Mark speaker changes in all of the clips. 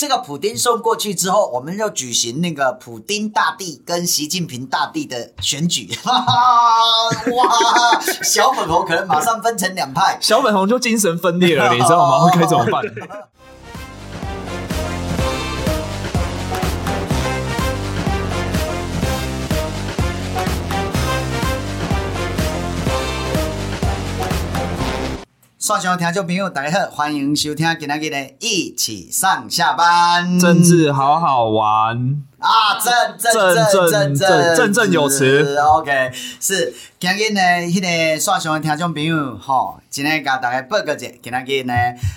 Speaker 1: 这个普丁送过去之后，我们要举行那个普丁大帝跟习近平大帝的选举。哇，小粉红可能马上分成两派，
Speaker 2: 小粉红就精神分裂了，你知道吗？会 该怎么办？
Speaker 1: 线上听众朋友，大家好，欢迎收听今天的一起上下班，
Speaker 2: 政治好好玩。
Speaker 1: 啊，正正正正正
Speaker 2: 振振有词
Speaker 1: ，OK，是今日呢，迄个线上的听众朋友，吼，今天甲大家报个节，今日呢，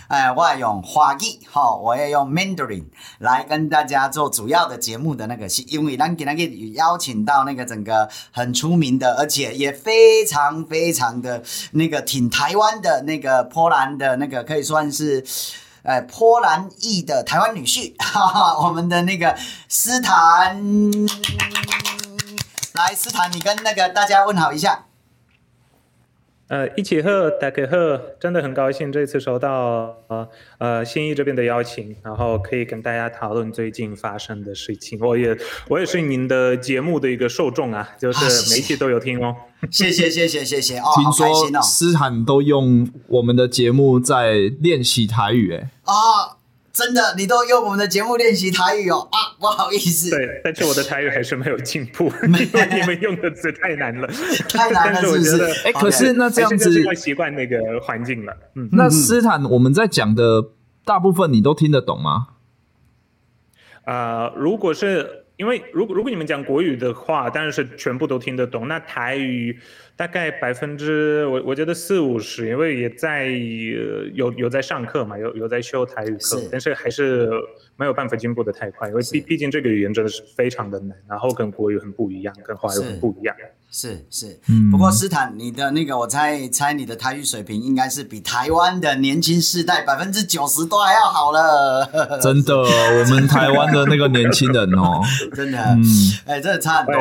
Speaker 1: 哎，我要用华语，吼，我要用 Mandarin 来跟大家做主要的节目的那个，是因为咱今日邀请到那个整个很出名的，而且也非常非常的那个挺台湾的那个波兰的那个，可以算是。呃，波兰裔的台湾女婿，哈哈，我们的那个斯坦，来，斯坦，你跟那个大家问好一下。
Speaker 3: 呃，一起喝，大家喝，真的很高兴这次收到呃呃新义这边的邀请，然后可以跟大家讨论最近发生的事情。我也我也是您的节目的一个受众啊，就是每一期都有听哦。
Speaker 1: 谢谢谢谢谢谢哦，
Speaker 2: 听说斯坦都用我们的节目在练习台语哎
Speaker 1: 啊。真的，你都用我们的节目练习台语哦啊，不好意思。
Speaker 3: 对，但是我的台语还是没有进步，因为你们用的词太难了，
Speaker 1: 太难了，是不是？哎，
Speaker 2: 可是那这样子
Speaker 3: 会习惯那个环境了。嗯，
Speaker 2: 那斯坦，我们在讲的大部分你都听得懂吗？
Speaker 3: 啊、呃，如果是因为如果如果你们讲国语的话，当然是全部都听得懂。那台语。大概百分之我我觉得四五十，因为也在有有在上课嘛，有有在修台语课，但是还是没有办法进步的太快，因为毕毕竟这个语言真的是非常的难，然后跟国语很不一样，跟华语很不一样。
Speaker 1: 是是，嗯。不过斯坦，你的那个我猜猜你的台语水平应该是比台湾的年轻世代百分之九十都还要好了。
Speaker 2: 真的，我们台湾的那个年轻人哦，
Speaker 1: 真的，嗯，哎，真的差很多。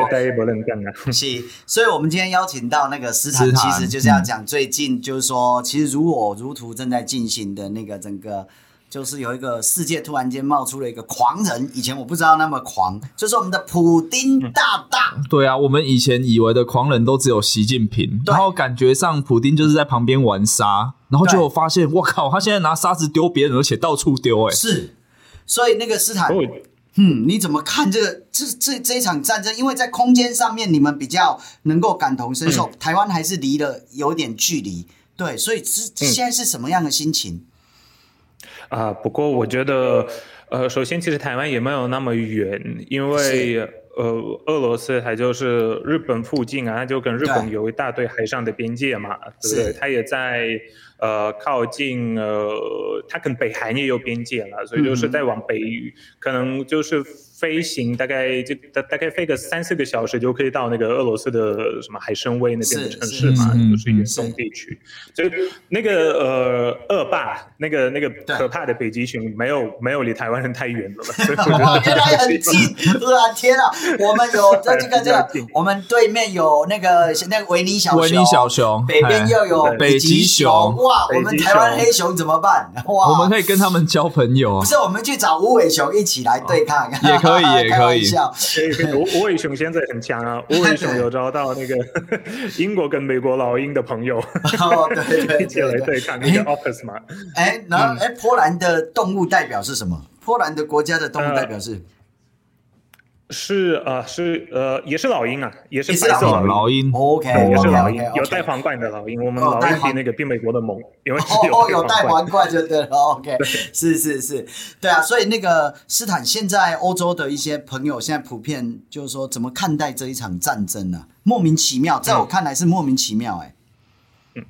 Speaker 1: 是，所以我们今天邀请到。那个斯坦其实就是要讲最近，就是说，其实如我如荼正在进行的那个整个，就是有一个世界突然间冒出了一个狂人，以前我不知道那么狂，就是我们的普丁大大。
Speaker 2: 对啊，我们以前以为的狂人都只有习近平，然后感觉上普丁就是在旁边玩沙，然后就发现，我靠，他现在拿沙子丢别人，而且到处丢，哎，
Speaker 1: 是，所以那个斯坦。嗯，你怎么看这个这这这一场战争？因为在空间上面，你们比较能够感同身受，嗯、台湾还是离了有点距离，对，所以是现在是什么样的心情？
Speaker 3: 啊、嗯呃，不过我觉得，呃，首先其实台湾也没有那么远，因为呃，俄罗斯它就是日本附近啊，它就跟日本有一大堆海上的边界嘛，对，对不对？它也在。呃，靠近呃，它跟北韩也有边界了，所以就是再往北，嗯、可能就是。飞行大概就大大概飞个三四个小时就可以到那个俄罗斯的什么海参崴那边的城市嘛，是就是远东地区。所以那个呃恶霸那个那个可怕的北极熊没有没有离台湾人太远了，所以我觉得
Speaker 1: 原来很近。啊天啊，我们有这这个这个，我们对面有那个那个维尼小熊，
Speaker 2: 维尼小熊，
Speaker 1: 北边又有北极熊。哇，我们台湾黑熊怎么办？哇，
Speaker 2: 我们可以跟他们交朋友啊。
Speaker 1: 不是，我们去找无尾熊一起来对抗。
Speaker 2: 也可以。可以也可以，
Speaker 3: 我我伟雄现在很强啊！我伟雄有找到那个英国跟美国老鹰的朋友，
Speaker 1: 哦，对对，
Speaker 3: 一起来对抗那个 Office 嘛。
Speaker 1: 哎，然后哎，波兰的动物代表是什么？波兰的国家的动物代表是？
Speaker 3: 是呃是呃也是老鹰啊，也是白色
Speaker 2: 老鹰
Speaker 1: ，OK，
Speaker 3: 也是老鹰，有带皇冠的老鹰。我们老鹰比那个比美国的猛，因为
Speaker 1: 哦有带皇冠就对了，OK，是是是，对啊，所以那个斯坦现在欧洲的一些朋友现在普遍就是说怎么看待这一场战争呢？莫名其妙，在我看来是莫名其妙，哎，
Speaker 3: 嗯。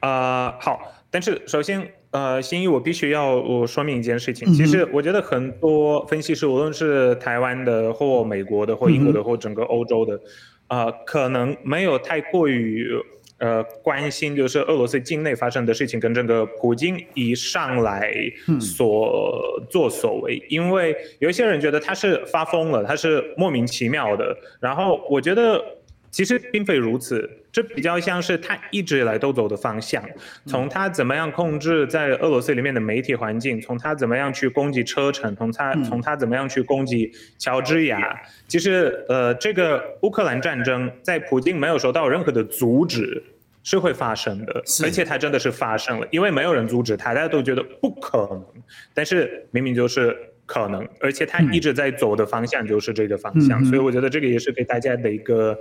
Speaker 3: 啊好，但是首先。呃，新一，我必须要我说明一件事情。其实我觉得很多分析师，无论是台湾的或美国的或英国的或整个欧洲的，呃，可能没有太过于呃关心，就是俄罗斯境内发生的事情跟这个普京一上来所作所为，因为有一些人觉得他是发疯了，他是莫名其妙的。然后我觉得。其实并非如此，这比较像是他一直以来都走的方向。从他怎么样控制在俄罗斯里面的媒体环境，从他怎么样去攻击车臣，从他从他怎么样去攻击乔治亚。其实，呃，这个乌克兰战争在普京没有受到任何的阻止，是会发生的，而且它真的是发生了，因为没有人阻止他，大家都觉得不可能，但是明明就是。可能，而且他一直在走的方向就是这个方向，嗯、所以我觉得这个也是给大家的一个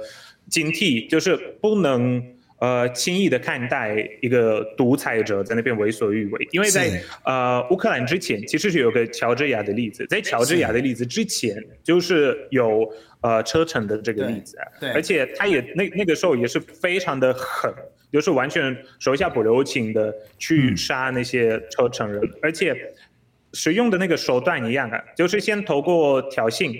Speaker 3: 警惕，就是不能呃轻易的看待一个独裁者在那边为所欲为，因为在呃乌克兰之前其实是有个乔治亚的例子，在乔治亚的例子之前就是有呃车臣的这个例子，对，对。而且他也那那个时候也是非常的狠，就是完全手下不留情的去杀那些车臣人，嗯、而且。使用的那个手段一样啊，就是先透过挑衅，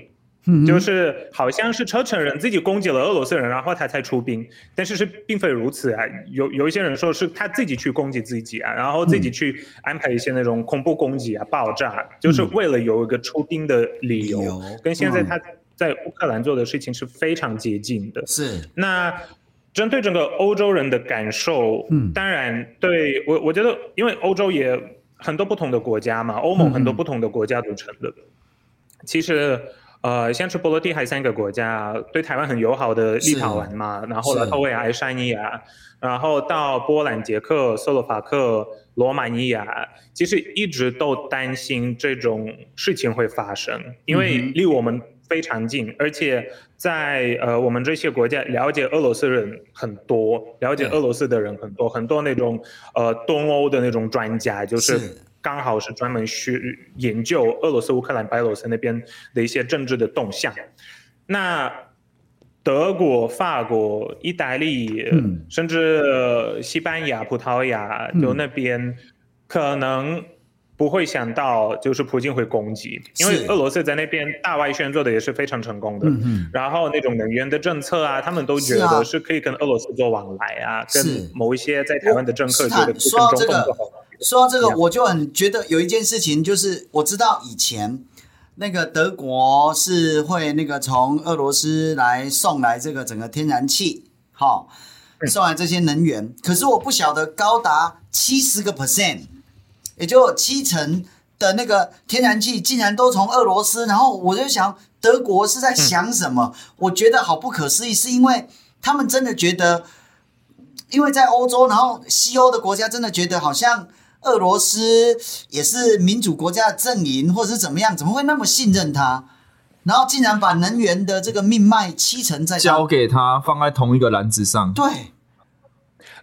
Speaker 3: 嗯、就是好像是车臣人自己攻击了俄罗斯人，然后他才出兵，但是是并非如此啊。有有一些人说是他自己去攻击自己啊，然后自己去安排一些那种恐怖攻击啊、爆炸，嗯、就是为了有一个出兵的理由，嗯、跟现在他在乌克兰做的事情是非常接近的。是。那针对整个欧洲人的感受，嗯，当然对我我觉得，因为欧洲也。很多不同的国家嘛，欧盟很多不同的国家组成的。嗯、其实，呃，像是波罗的海三个国家，对台湾很友好的立陶宛嘛，然后拉脱维亚、爱沙尼亚，然后到波兰、捷克、斯洛伐克、罗马尼亚，其实一直都担心这种事情会发生，因为离我们非常近，而且在呃我们这些国家了解俄罗斯人很多，了解俄罗斯的人很多，很多那种呃东欧的那种专家，就是刚好是专门去研究俄罗斯、乌克兰、白俄罗斯那边的一些政治的动向。那德国、法国、意大利，嗯、甚至西班牙、葡萄牙，就那边可能。不会想到就是普京会攻击，因为俄罗斯在那边大外宣做的也是非常成功的。嗯、然后那种能源的政策啊，他们都觉得是可以跟俄罗斯做往来啊，跟某一些在台湾的政客觉得跟中共做好。
Speaker 1: 说到这个，我就很觉得有一件事情，就是我知道以前那个德国是会那个从俄罗斯来送来这个整个天然气，好、哦，送来这些能源，嗯、可是我不晓得高达七十个 percent。也就七成的那个天然气竟然都从俄罗斯，然后我就想，德国是在想什么？嗯、我觉得好不可思议，是因为他们真的觉得，因为在欧洲，然后西欧的国家真的觉得好像俄罗斯也是民主国家的阵营，或者是怎么样，怎么会那么信任他？然后竟然把能源的这个命脉七成在
Speaker 2: 交给他，放在同一个篮子上。
Speaker 1: 对。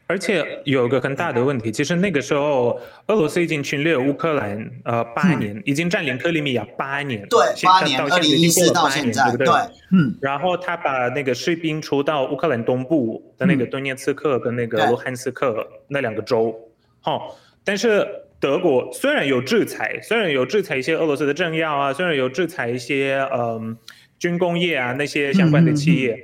Speaker 3: 而且有个很大的问题，其实那个时候俄罗斯已经侵略乌克兰呃八年，已经占领克里米亚八年，
Speaker 1: 对，八年，二零一四到现在，对不对？嗯。
Speaker 3: 然后他把那个士兵出到乌克兰东部的那个顿涅茨克跟那个卢汉斯克那两个州，好，但是德国虽然有制裁，虽然有制裁一些俄罗斯的政要啊，虽然有制裁一些嗯军工业啊那些相关的企业，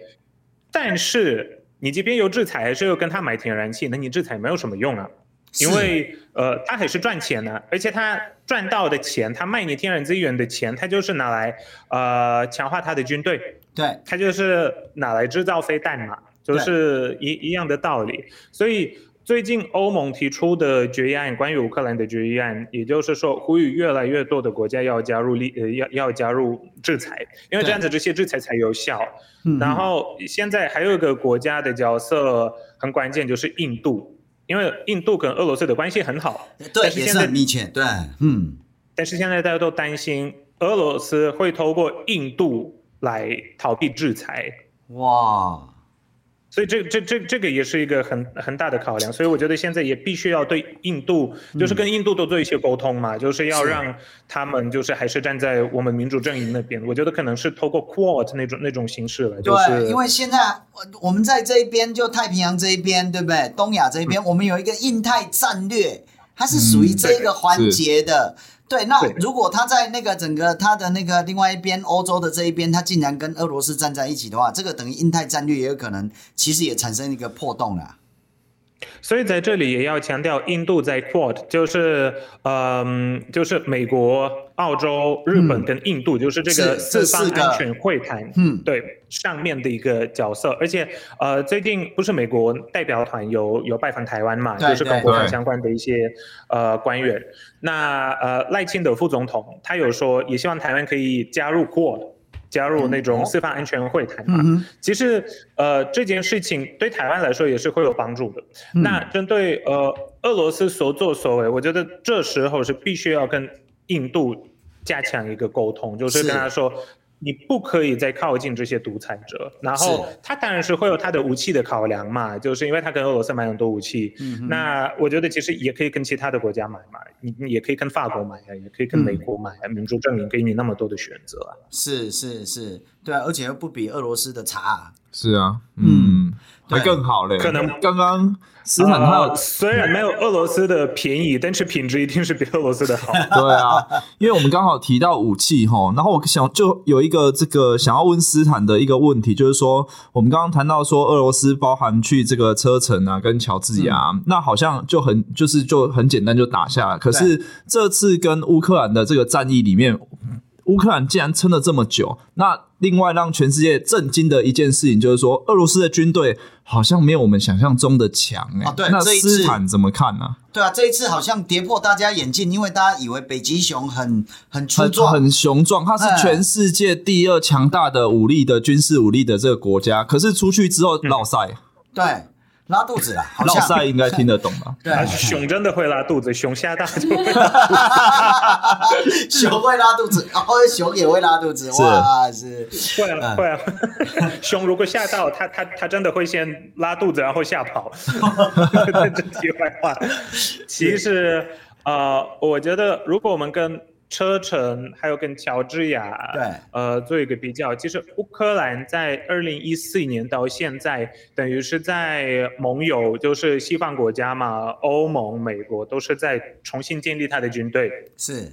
Speaker 3: 但是。你即便有制裁，还是要跟他买天然气，那你制裁没有什么用啊，因为呃，他还是赚钱的，而且他赚到的钱，他卖你天然资源的钱，他就是拿来呃强化他的军队，
Speaker 1: 对，
Speaker 3: 他就是拿来制造飞弹嘛，就是一一样的道理，所以。最近欧盟提出的决议案，关于乌克兰的决议案，也就是说呼吁越来越多的国家要加入立呃要要加入制裁，因为这样子这些制裁才有效。对然后现在还有一个国家的角色很关键，就是印度，因为印度跟俄罗斯的关系很好，
Speaker 1: 对，也是很密切，对，嗯。
Speaker 3: 但是现在大家都担心俄罗斯会透过印度来逃避制裁。哇。所以这这这这个也是一个很很大的考量，所以我觉得现在也必须要对印度，就是跟印度多做一些沟通嘛，嗯、就是要让他们就是还是站在我们民主阵营那边。我觉得可能是透过 Quad 那种那种形式来，就是
Speaker 1: 对，因为现在我们在这一边就太平洋这一边，对不对？东亚这一边，嗯、我们有一个印太战略，它是属于这个环节的。嗯对，那如果他在那个整个他的那个另外一边欧洲的这一边，他竟然跟俄罗斯站在一起的话，这个等于印太战略也有可能，其实也产生一个破洞了。
Speaker 3: 所以在这里也要强调，印度在 Quad 就是，嗯、呃，就是美国、澳洲、日本跟印度，嗯、就是这个四方安全会谈，嗯，对，上面的一个角色。而且，呃，最近不是美国代表团有有拜访台湾嘛，就是跟国防相关的一些呃官员。那呃赖清德副总统他有说，也希望台湾可以加入 Quad。加入那种四方安全会谈嘛，嗯、其实呃这件事情对台湾来说也是会有帮助的。嗯、那针对呃俄罗斯所作所为，我觉得这时候是必须要跟印度加强一个沟通，就是跟他说。你不可以再靠近这些独裁者，然后他当然是会有他的武器的考量嘛，就是因为他跟俄罗斯买很多武器。嗯，那我觉得其实也可以跟其他的国家买嘛，你你也可以跟法国买啊，也可以跟美国买啊，民主阵营给你那么多的选择啊。
Speaker 1: 是是是，对啊，而且又不比俄罗斯的差啊。
Speaker 2: 是啊，嗯，还更好嘞。
Speaker 3: 可能
Speaker 2: 刚刚斯坦他、
Speaker 3: 呃、虽然没有俄罗斯的便宜，但是品质一定是比俄罗斯的好。
Speaker 2: 对啊，因为我们刚好提到武器哈，然后我想就有一个这个想要问斯坦的一个问题，就是说我们刚刚谈到说俄罗斯包含去这个车臣啊，跟乔治亚，嗯、那好像就很就是就很简单就打下来。可是这次跟乌克兰的这个战役里面。乌克兰竟然撑了这么久，那另外让全世界震惊的一件事情就是说，俄罗斯的军队好像没有我们想象中的强哎、欸啊。对，那斯坦怎么看呢、啊？
Speaker 1: 对啊，这一次好像跌破大家眼镜，因为大家以为北极熊很很粗壮、
Speaker 2: 很雄壮，它是全世界第二强大的武力的军事武力的这个国家，可是出去之后落赛、嗯。
Speaker 1: 对。拉肚子了，
Speaker 2: 老赛应该听得懂吧？
Speaker 3: 对，熊真的会拉肚子，熊吓大就会拉肚子。
Speaker 1: 熊会拉肚子，然后熊也会拉肚子，哇，是
Speaker 3: 会啊会啊。熊如果吓到，它它它真的会先拉肚子，然后吓跑。这题外话，其实呃，我觉得如果我们跟车臣还有跟乔治亚，对，呃，做一个比较，其实乌克兰在二零一四年到现在，等于是在盟友，就是西方国家嘛，欧盟、美国都是在重新建立他的军队，
Speaker 1: 是。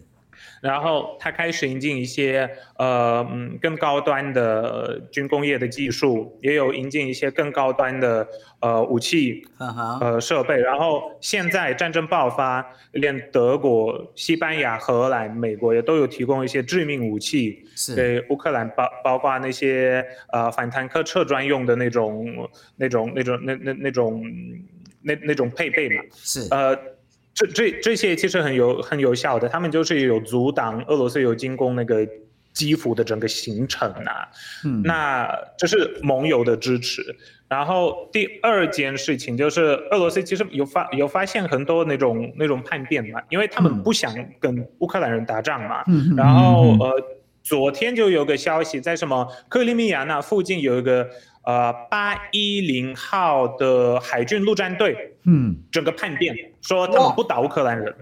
Speaker 3: 然后他开始引进一些呃嗯更高端的军工业的技术，也有引进一些更高端的呃武器，uh. 呃设备。然后现在战争爆发，连德国、西班牙、荷兰、美国也都有提供一些致命武器给乌克兰，包包括那些呃反坦克车专用的那种那种那种那那那种那那种配备嘛。
Speaker 1: 是
Speaker 3: 呃。这这这些其实很有很有效的，他们就是有阻挡俄罗斯有进攻那个基辅的整个行程啊。嗯，那这是盟友的支持。然后第二件事情就是俄罗斯其实有发有发现很多那种那种叛变嘛，因为他们不想跟乌克兰人打仗嘛。嗯，然后呃，昨天就有个消息在什么克里米亚那附近有一个。呃，八一零号的海军陆战队，嗯，整个叛变，说他们不打乌克兰人，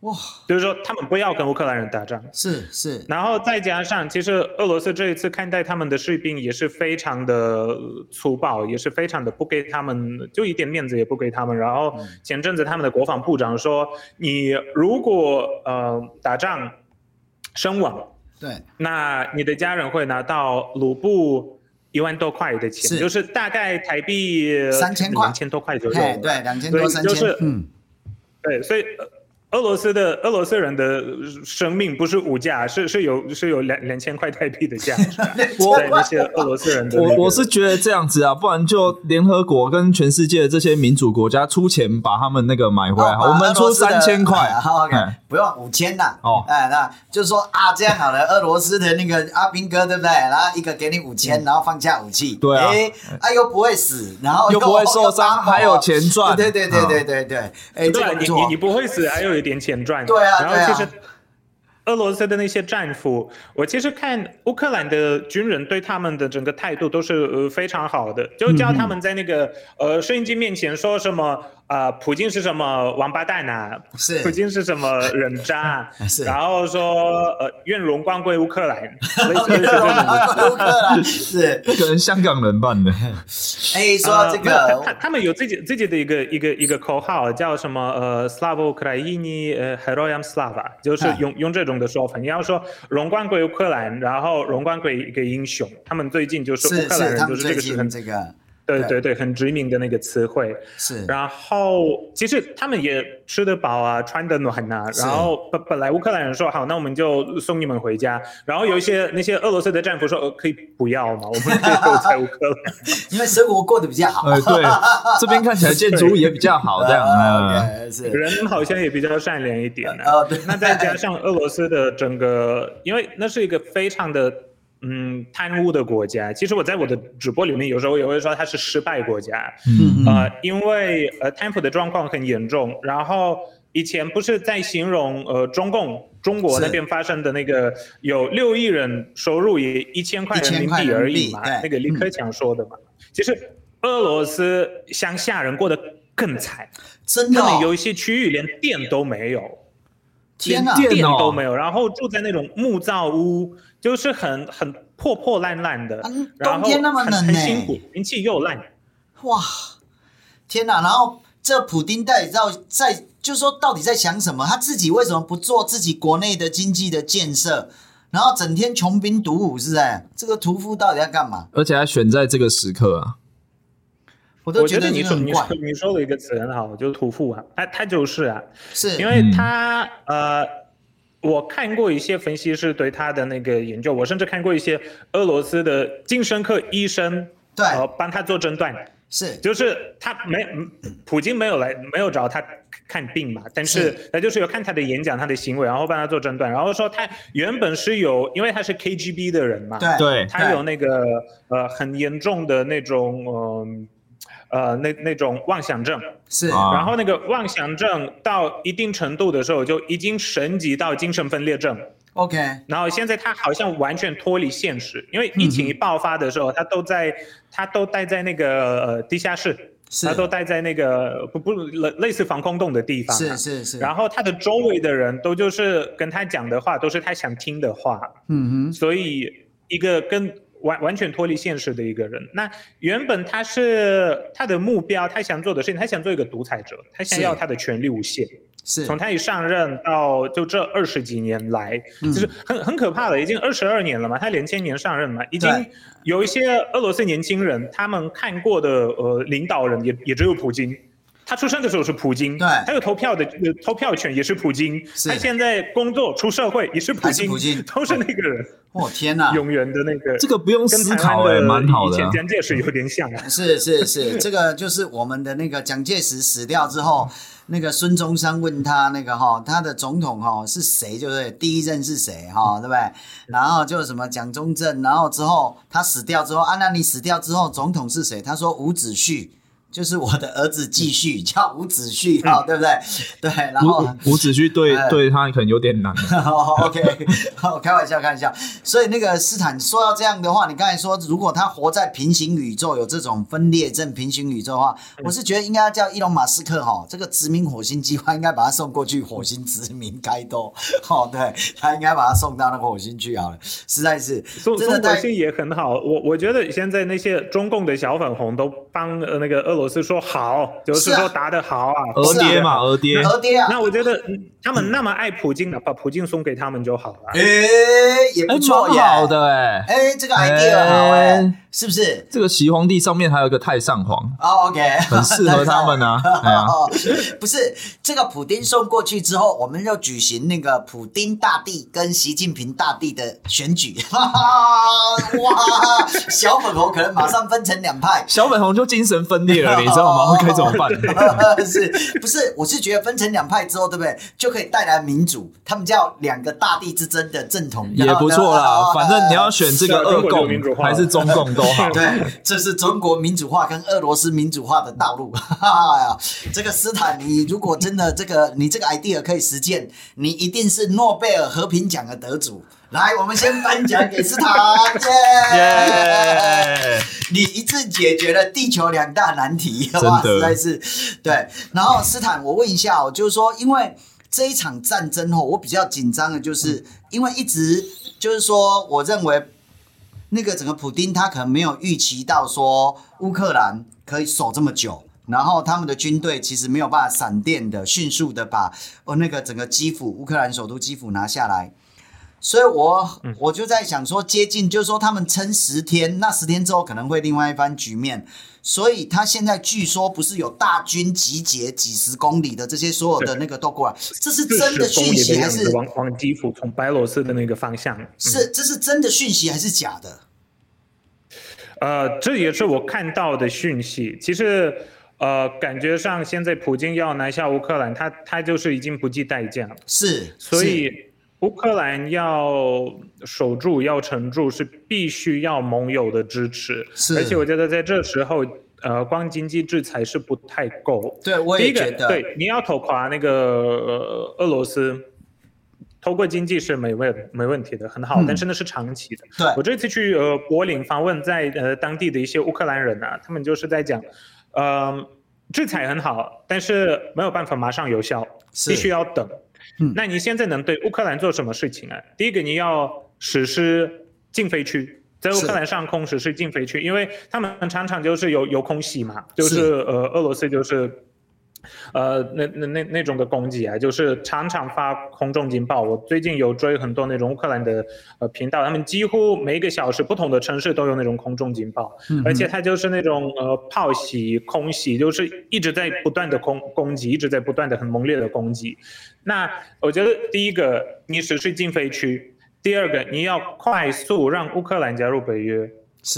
Speaker 3: 哇，就是说他们不要跟乌克兰人打仗，
Speaker 1: 是是，
Speaker 3: 然后再加上，其实俄罗斯这一次看待他们的士兵也是非常的粗暴，也是非常的不给他们，就一点面子也不给他们。然后前阵子他们的国防部长说，你如果呃打仗身亡，
Speaker 1: 对，
Speaker 3: 那你的家人会拿到卢布。一万多块的钱，是就是大概台币
Speaker 1: 三千块，
Speaker 3: 两千多块左右。
Speaker 1: 对，两千多三千。就是、嗯，
Speaker 3: 对，所以。俄罗斯的俄罗斯人的生命不是无价，是是有是有两两千块台币的价值。我那些俄罗斯人的、那个，
Speaker 2: 我我是觉得这样子啊，不然就联合国跟全世界的这些民主国家出钱把他们那个买回来，哦、我们出三千块，
Speaker 1: 好，OK，不用五千呐哦。哎，那就是说啊，这样好了，俄罗斯的那个阿兵哥，对不对？然后一个给你五千，然后放下武器，
Speaker 2: 对啊，
Speaker 1: 哎，又不会死，然后
Speaker 2: 又不会受伤，还有钱赚，
Speaker 1: 对对对对对对，哎，
Speaker 3: 对，你你你不会死，还有一点钱赚，
Speaker 1: 对啊，
Speaker 3: 然后其实俄罗斯的那些战俘，我其实看乌克兰的军人对他们的整个态度都是呃非常好的，就叫他们在那个呃摄影机面前说什么。啊，普京是什么王八蛋啊？
Speaker 1: 是，
Speaker 3: 普京是什么人渣？是，然后说，呃，愿荣光归乌克兰。
Speaker 1: 乌克兰是，
Speaker 2: 可能香港人办的。
Speaker 1: 哎，说这个，
Speaker 3: 他他们有自己自己的一个一个一个口号，叫什么？呃，Slava Ukraini，呃，Heroyam Slava，就是用用这种的说法。你要说荣光归乌克兰，然后荣光归一个英雄。他们最近就是乌克兰人，就是这个是很这个。对对对，很知名的那个词汇。
Speaker 1: 是。
Speaker 3: 然后其实他们也吃得饱啊，穿得暖啊。然后本本来乌克兰人说好，那我们就送你们回家。然后有一些那些俄罗斯的战俘说，呃，可以不要嘛？我们可以留在乌克兰，
Speaker 1: 因为生活过得比较好。
Speaker 2: 呃，对，这边看起来建筑物也比较好，这样啊。
Speaker 1: 是。
Speaker 3: 人好像也比较善良一点呢。那再加上俄罗斯的整个，因为那是一个非常的。嗯，贪污的国家，其实我在我的直播里面有时候也会说它是失败国家，嗯。呃，因为呃贪腐的状况很严重。然后以前不是在形容呃中共中国那边发生的那个有六亿人收入也一千块人民币而已嘛，那个李克强说的嘛。嗯、其实俄罗斯乡下人过得更惨，
Speaker 1: 真的、哦，
Speaker 3: 他们有一些区域连电都没有，
Speaker 1: 天哪。
Speaker 3: 连电都没有，然后住在那种木造屋。就是很很破破烂烂的，
Speaker 1: 冬天那么冷，
Speaker 3: 很辛苦，天气又烂。
Speaker 1: 哇，天哪！然后这普丁到底在在，就是说到底在想什么？他自己为什么不做自己国内的经济的建设？然后整天穷兵黩武，是在这个屠夫到底在干嘛？
Speaker 2: 而且还选在这个时刻啊！
Speaker 1: 我都觉得
Speaker 3: 你说你说你说的一个词很好，就是屠夫啊，他他就是啊，
Speaker 1: 是
Speaker 3: 因为他、嗯、呃。我看过一些分析师对他的那个研究，我甚至看过一些俄罗斯的精神科医生，
Speaker 1: 对，
Speaker 3: 呃，帮他做诊断，
Speaker 1: 是，
Speaker 3: 就是他没，普京没有来，没有找他看病嘛，但是他就是有看他的演讲、他的行为，然后帮他做诊断，然后说他原本是有，因为他是 KGB 的人嘛，
Speaker 2: 对，
Speaker 3: 他有那个呃很严重的那种嗯。呃呃，那那种妄想症。
Speaker 1: 是，
Speaker 3: 然后那个妄想症到一定程度的时候，就已经升级到精神分裂症。
Speaker 1: OK，
Speaker 3: 然后现在他好像完全脱离现实，因为疫情一爆发的时候，嗯、他都在他都待在那个呃地下室，是。他都待在那个不不类类似防空洞的地方，
Speaker 1: 是是是。
Speaker 3: 然后他的周围的人都就是跟他讲的话都是他想听的话，
Speaker 1: 嗯哼，
Speaker 3: 所以一个跟。完完全脱离现实的一个人，那原本他是他的目标，他想做的事情，他想做一个独裁者，他想要他的权力无限。
Speaker 1: 是，
Speaker 3: 从他一上任到就这二十几年来，嗯、就是很很可怕的，已经二十二年了嘛，他两千年上任嘛，已经有一些俄罗斯年轻人，他们看过的呃领导人也也只有普京。他出生的时候是普京，
Speaker 1: 对，
Speaker 3: 他有投票的投票权也是普京，他现在工作出社会也是普京，
Speaker 1: 普京
Speaker 3: 都是那个人。
Speaker 1: 哦天哪，
Speaker 3: 永远的那个，
Speaker 2: 这个不用思考哎，蛮好的。
Speaker 3: 以前蒋介石有点像啊。
Speaker 1: 是是是，这个就是我们的那个蒋介石死掉之后，那个孙中山问他那个哈，他的总统哈是谁，就是第一任是谁哈，对不对？然后就什么蒋中正，然后之后他死掉之后，啊，那你死掉之后总统是谁？他说伍子胥。就是我的儿子继续叫伍子胥哈，对不对？对，然后
Speaker 2: 伍子胥对对他可能有点难。
Speaker 1: OK，好，开玩笑，开玩笑。所以那个斯坦说到这样的话，你刚才说如果他活在平行宇宙，有这种分裂症平行宇宙的话，我是觉得应该叫伊隆马斯克哈，这个殖民火星计划应该把他送过去火星殖民开刀。哦，对，他应该把他送到那个火星去好了，实在是
Speaker 3: 送送火星也很好。我我觉得现在那些中共的小粉红都帮呃那个俄罗。我是说好，就是说答得好啊，
Speaker 2: 俄爹嘛，俄爹，
Speaker 1: 俄爹啊。
Speaker 3: 那我觉得他们那么爱普京的，把普京送给他们就好了。
Speaker 1: 哎，也不错，
Speaker 2: 好的哎，
Speaker 1: 哎，这个 idea 好哎，是不是？
Speaker 2: 这个齐皇帝上面还有一个太上皇
Speaker 1: 哦，OK，
Speaker 2: 很适合他们啊。
Speaker 1: 不是这个普丁送过去之后，我们要举行那个普丁大帝跟习近平大帝的选举。哇，小粉红可能马上分成两派，
Speaker 2: 小粉红就精神分裂了。你知道吗？会该怎么办？
Speaker 1: 是不是？我是觉得分成两派之后，对不对？就可以带来民主。他们叫两个大地之争的正统
Speaker 2: 也不错啦。反正你要选这个俄共还是中共都好。
Speaker 1: 对，这是中国民主化跟俄罗斯民主化的道路。这个斯坦，你如果真的这个你这个 idea 可以实践，你一定是诺贝尔和平奖的得主。来，我们先颁奖给斯坦，耶！你一次解决了地球两大难题，哇，实在是对。然后斯坦，我问一下哦，就是说，因为这一场战争哦，我比较紧张的，就是因为一直就是说，我认为那个整个普丁他可能没有预期到说乌克兰可以守这么久，然后他们的军队其实没有办法闪电的迅速的把哦那个整个基辅乌克兰首都基辅拿下来。所以我我就在想说，接近就是说他们撑十天，那十天之后可能会另外一番局面。所以他现在据说不是有大军集结几十公里的这些所有的那个都过来，这是真的讯息还是
Speaker 3: 往往基辅从白罗斯的那个方向？
Speaker 1: 是这是真的讯息还是假的？
Speaker 3: 呃，这也是我看到的讯息。其实，呃，感觉上现在普京要南下乌克兰，他他就是已经不计代价了。
Speaker 1: 是，
Speaker 3: 所以乌克兰要守住、要撑住，是必须要盟友的支持。
Speaker 1: 是，
Speaker 3: 而且我觉得在这时候，呃，光经济制裁是不太够。
Speaker 1: 对，我也觉得。
Speaker 3: 对，你要拖垮那个、呃、俄罗斯。透过经济是没问没问题的，很好，嗯、但是那是长期的。
Speaker 1: 对，
Speaker 3: 我这次去呃柏林访问，在呃当地的一些乌克兰人啊，他们就是在讲，呃，制裁很好，但是没有办法马上有效，必须要等。嗯，那你现在能对乌克兰做什么事情啊？第一个，你要实施禁飞区，在乌克兰上空实施禁飞区，因为他们常常就是有有空袭嘛，就是，是呃俄罗斯就是。呃，那那那那种的攻击啊，就是常常发空中警报。我最近有追很多那种乌克兰的呃频道，他们几乎每一个小时不同的城市都有那种空中警报，嗯、而且它就是那种呃炮袭、空袭，就是一直在不断的攻攻击，一直在不断的很猛烈的攻击。那我觉得第一个，你实施禁飞区；第二个，你要快速让乌克兰加入北约；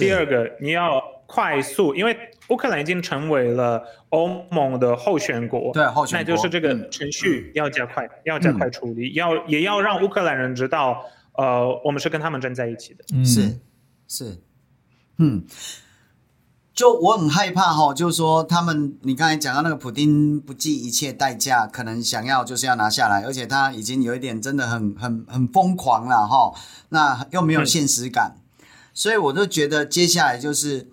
Speaker 3: 第二个，你要快速，因为。乌克兰已经成为了欧盟的候选国，
Speaker 1: 对，候选国，
Speaker 3: 那就是这个程序要加快，嗯、要加快处理，嗯、要也要让乌克兰人知道，呃，我们是跟他们站在一起的。
Speaker 1: 嗯、是，是，嗯，就我很害怕哈，就是说他们，你刚才讲到那个普丁不计一切代价，可能想要就是要拿下来，而且他已经有一点真的很很很疯狂了哈，那又没有现实感，嗯、所以我就觉得接下来就是。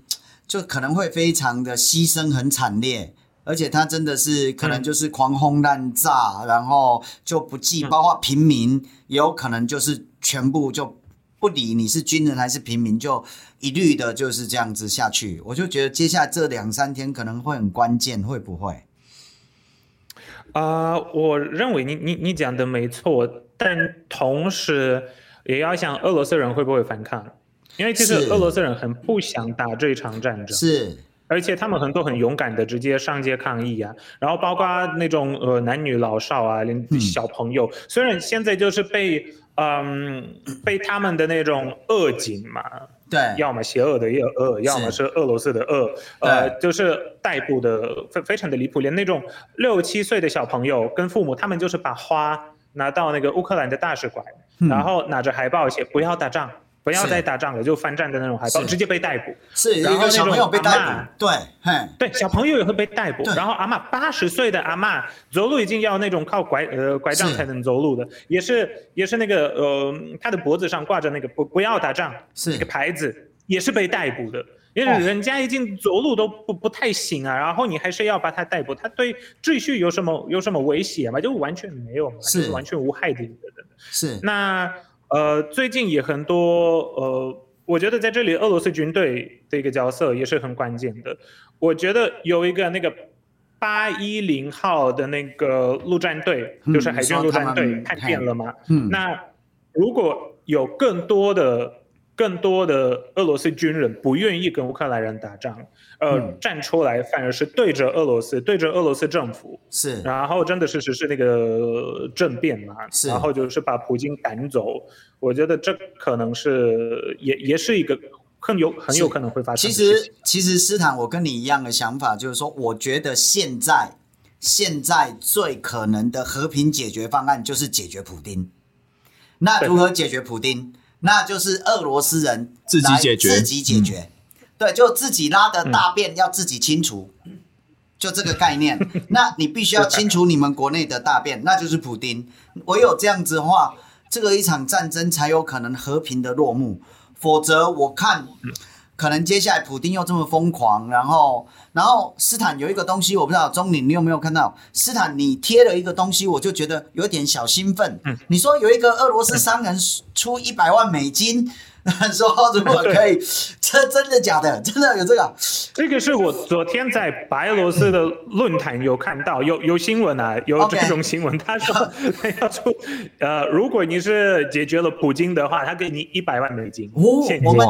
Speaker 1: 就可能会非常的牺牲很惨烈，而且他真的是可能就是狂轰滥炸，嗯、然后就不计，包括平民也有可能就是全部就不理你是军人还是平民，就一律的就是这样子下去。我就觉得接下来这两三天可能会很关键，会不会？
Speaker 3: 啊、呃，我认为你你你讲的没错，但同时也要想俄罗斯人会不会反抗。因为其实俄罗斯人很不想打这场战争，
Speaker 1: 是，
Speaker 3: 而且他们很多很勇敢的直接上街抗议啊，然后包括那种呃男女老少啊，连小朋友，嗯、虽然现在就是被嗯被他们的那种恶警嘛，
Speaker 1: 对，
Speaker 3: 要么邪恶的恶恶，要么是俄罗斯的恶，呃，就是逮捕的非非常的离谱，连那种六七岁的小朋友跟父母，他们就是把花拿到那个乌克兰的大使馆，嗯、然后拿着海报写不要打仗。不要再打仗了，是就翻战的那种海报，直接被逮捕。
Speaker 1: 是，然后小朋友被逮捕。对，
Speaker 3: 对，小朋友也会被逮捕。然后阿嬷八十岁的阿嬷走路已经要那种靠拐呃拐杖才能走路的，是也是也是那个呃，他的脖子上挂着那个不不要打仗是那个牌子，也是被逮捕的。因为人家已经走路都不不太行啊，然后你还是要把他逮捕，他对秩序有什么有什么威胁吗？就完全没有嘛，是就是完全无害的一个人。
Speaker 1: 是
Speaker 3: 那。呃，最近也很多呃，我觉得在这里俄罗斯军队的一个角色也是很关键的。我觉得有一个那个八一零号的那个陆战队，嗯、就是海军陆战队，看见了吗？嗯，那如果有更多的。更多的俄罗斯军人不愿意跟乌克兰人打仗，呃，嗯、站出来反而是对着俄罗斯，对着俄罗斯政府，
Speaker 1: 是，
Speaker 3: 然后真的是实施那个政变嘛，是，然后就是把普京赶走。我觉得这可能是也也是一个很有很有可能会发生的事情。
Speaker 1: 其实其实斯坦，我跟你一样的想法，就是说，我觉得现在现在最可能的和平解决方案就是解决普丁。那如何解决普丁？那就是俄罗斯人
Speaker 2: 自己解决，
Speaker 1: 自己解决，嗯、对，就自己拉的大便要自己清除，嗯、就这个概念。那你必须要清除你们国内的大便，那就是普丁。唯有这样子的话，这个一场战争才有可能和平的落幕。否则，我看可能接下来普丁又这么疯狂，然后，然后斯坦有一个东西，我不知道钟宁你有没有看到？斯坦你贴了一个东西，我就觉得有点小兴奋。嗯，你说有一个俄罗斯商人出一百万美金，说如果可以，这真的假的？真的有这个？
Speaker 3: 这个是我昨天在白俄罗斯的论坛有看到，有有新闻啊，有这种新闻他说他要出，呃，如果你是解决了普京的话，他给你一百万美金。
Speaker 1: 哦，我们。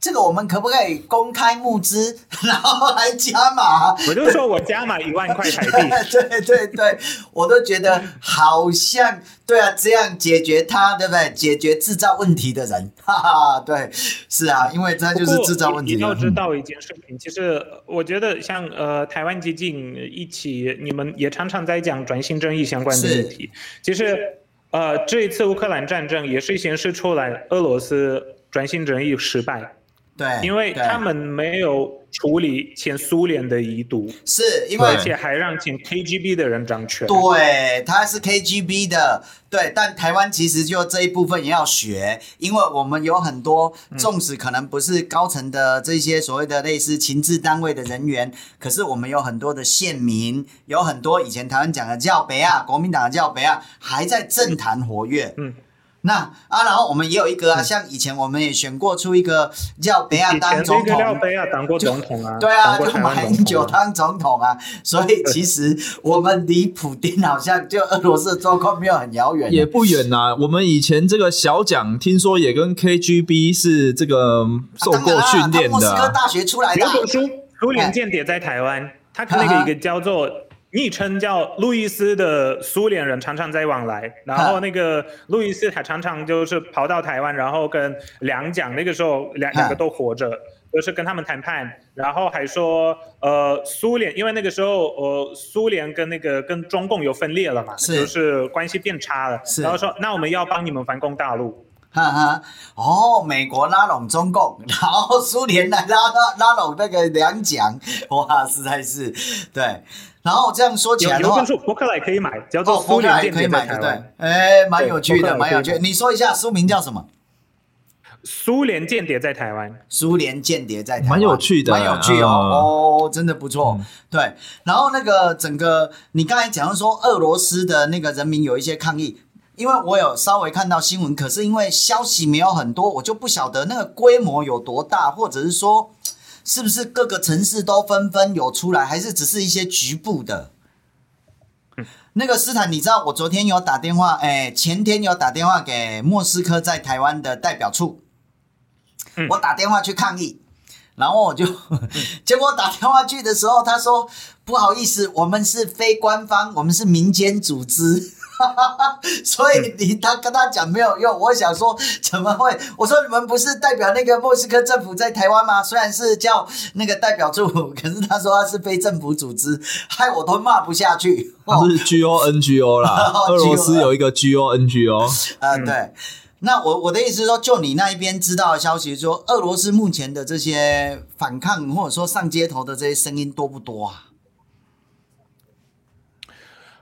Speaker 1: 这个我们可不可以公开募资，然后来加码？
Speaker 3: 我就说我加码 一万块台币。
Speaker 1: 对对对，我都觉得好像对啊，这样解决他，对不对？解决制造问题的人，哈哈，对，是啊，因为他就是制造问题。
Speaker 3: 你要知道一件事情，其实我觉得像呃台湾基金一起，你们也常常在讲转型正义相关的议题。其实呃这一次乌克兰战争也是显示出来俄罗斯转型正义失败。
Speaker 1: 对，
Speaker 3: 因为他们没有处理前苏联的遗毒，
Speaker 1: 是因为
Speaker 3: 而且还让前 KGB 的人掌权。
Speaker 1: 对，他是 KGB 的，对，但台湾其实就这一部分也要学，因为我们有很多，纵使可能不是高层的这些所谓的类似情治单位的人员，可是我们有很多的县民，有很多以前台湾讲的叫北啊，国民党的叫北啊，还在政坛活跃。嗯。嗯那啊，然后我们也有一个啊，像以前我们也选过出一个叫贝亚当总统，
Speaker 3: 叫贝亚当过总统啊，
Speaker 1: 对啊，就马英九当总统啊，所以 其实我们离普丁好像就俄罗斯的状况没有很遥远，
Speaker 2: 也不远呐、啊。我们以前这个小蒋听说也跟 KGB 是这个受过训练的，莫斯
Speaker 1: 科大学出来的，
Speaker 3: 有本书，苏联间谍在台湾，他那个一个 叫做。昵称叫路易斯的苏联人常常在往来，然后那个路易斯他常常就是跑到台湾，然后跟两蒋那个时候两两个都活着，就是跟他们谈判，然后还说呃苏联因为那个时候呃苏联跟那个跟中共有分裂了嘛，是就是关系变差了，是然后说那我们要帮你们反攻大陆。
Speaker 1: 哈哈，哦，美国拉拢中共，然后苏联来拉拉拉拢那个两蒋，哇，实在是对。然后这样说起来的话，
Speaker 3: 有本书博客来可以买，叫做《苏联间谍在台湾》，对，
Speaker 1: 哎，蛮有趣的，蛮有趣的。你说一下书名叫什么？
Speaker 3: 苏联间谍在台湾，
Speaker 1: 苏联间谍在台湾，
Speaker 2: 蛮有趣的，
Speaker 1: 蛮有趣哦，哦，真的不错。嗯、对，然后那个整个，你刚才讲说俄罗斯的那个人民有一些抗议。因为我有稍微看到新闻，可是因为消息没有很多，我就不晓得那个规模有多大，或者是说，是不是各个城市都纷纷有出来，还是只是一些局部的？那个斯坦，你知道我昨天有打电话，哎，前天有打电话给莫斯科在台湾的代表处，我打电话去抗议，然后我就，结果打电话去的时候，他说不好意思，我们是非官方，我们是民间组织。所以你他跟他讲没有用，我想说怎么会？我说你们不是代表那个莫斯科政府在台湾吗？虽然是叫那个代表处，可是他说他是非政府组织，害我都骂不下去。
Speaker 2: 他是 G O N G O 啦，俄罗斯有一个 G O N G O。
Speaker 1: 呃，对。那我我的意思是说，就你那一边知道的消息，说俄罗斯目前的这些反抗或者说上街头的这些声音多不多啊？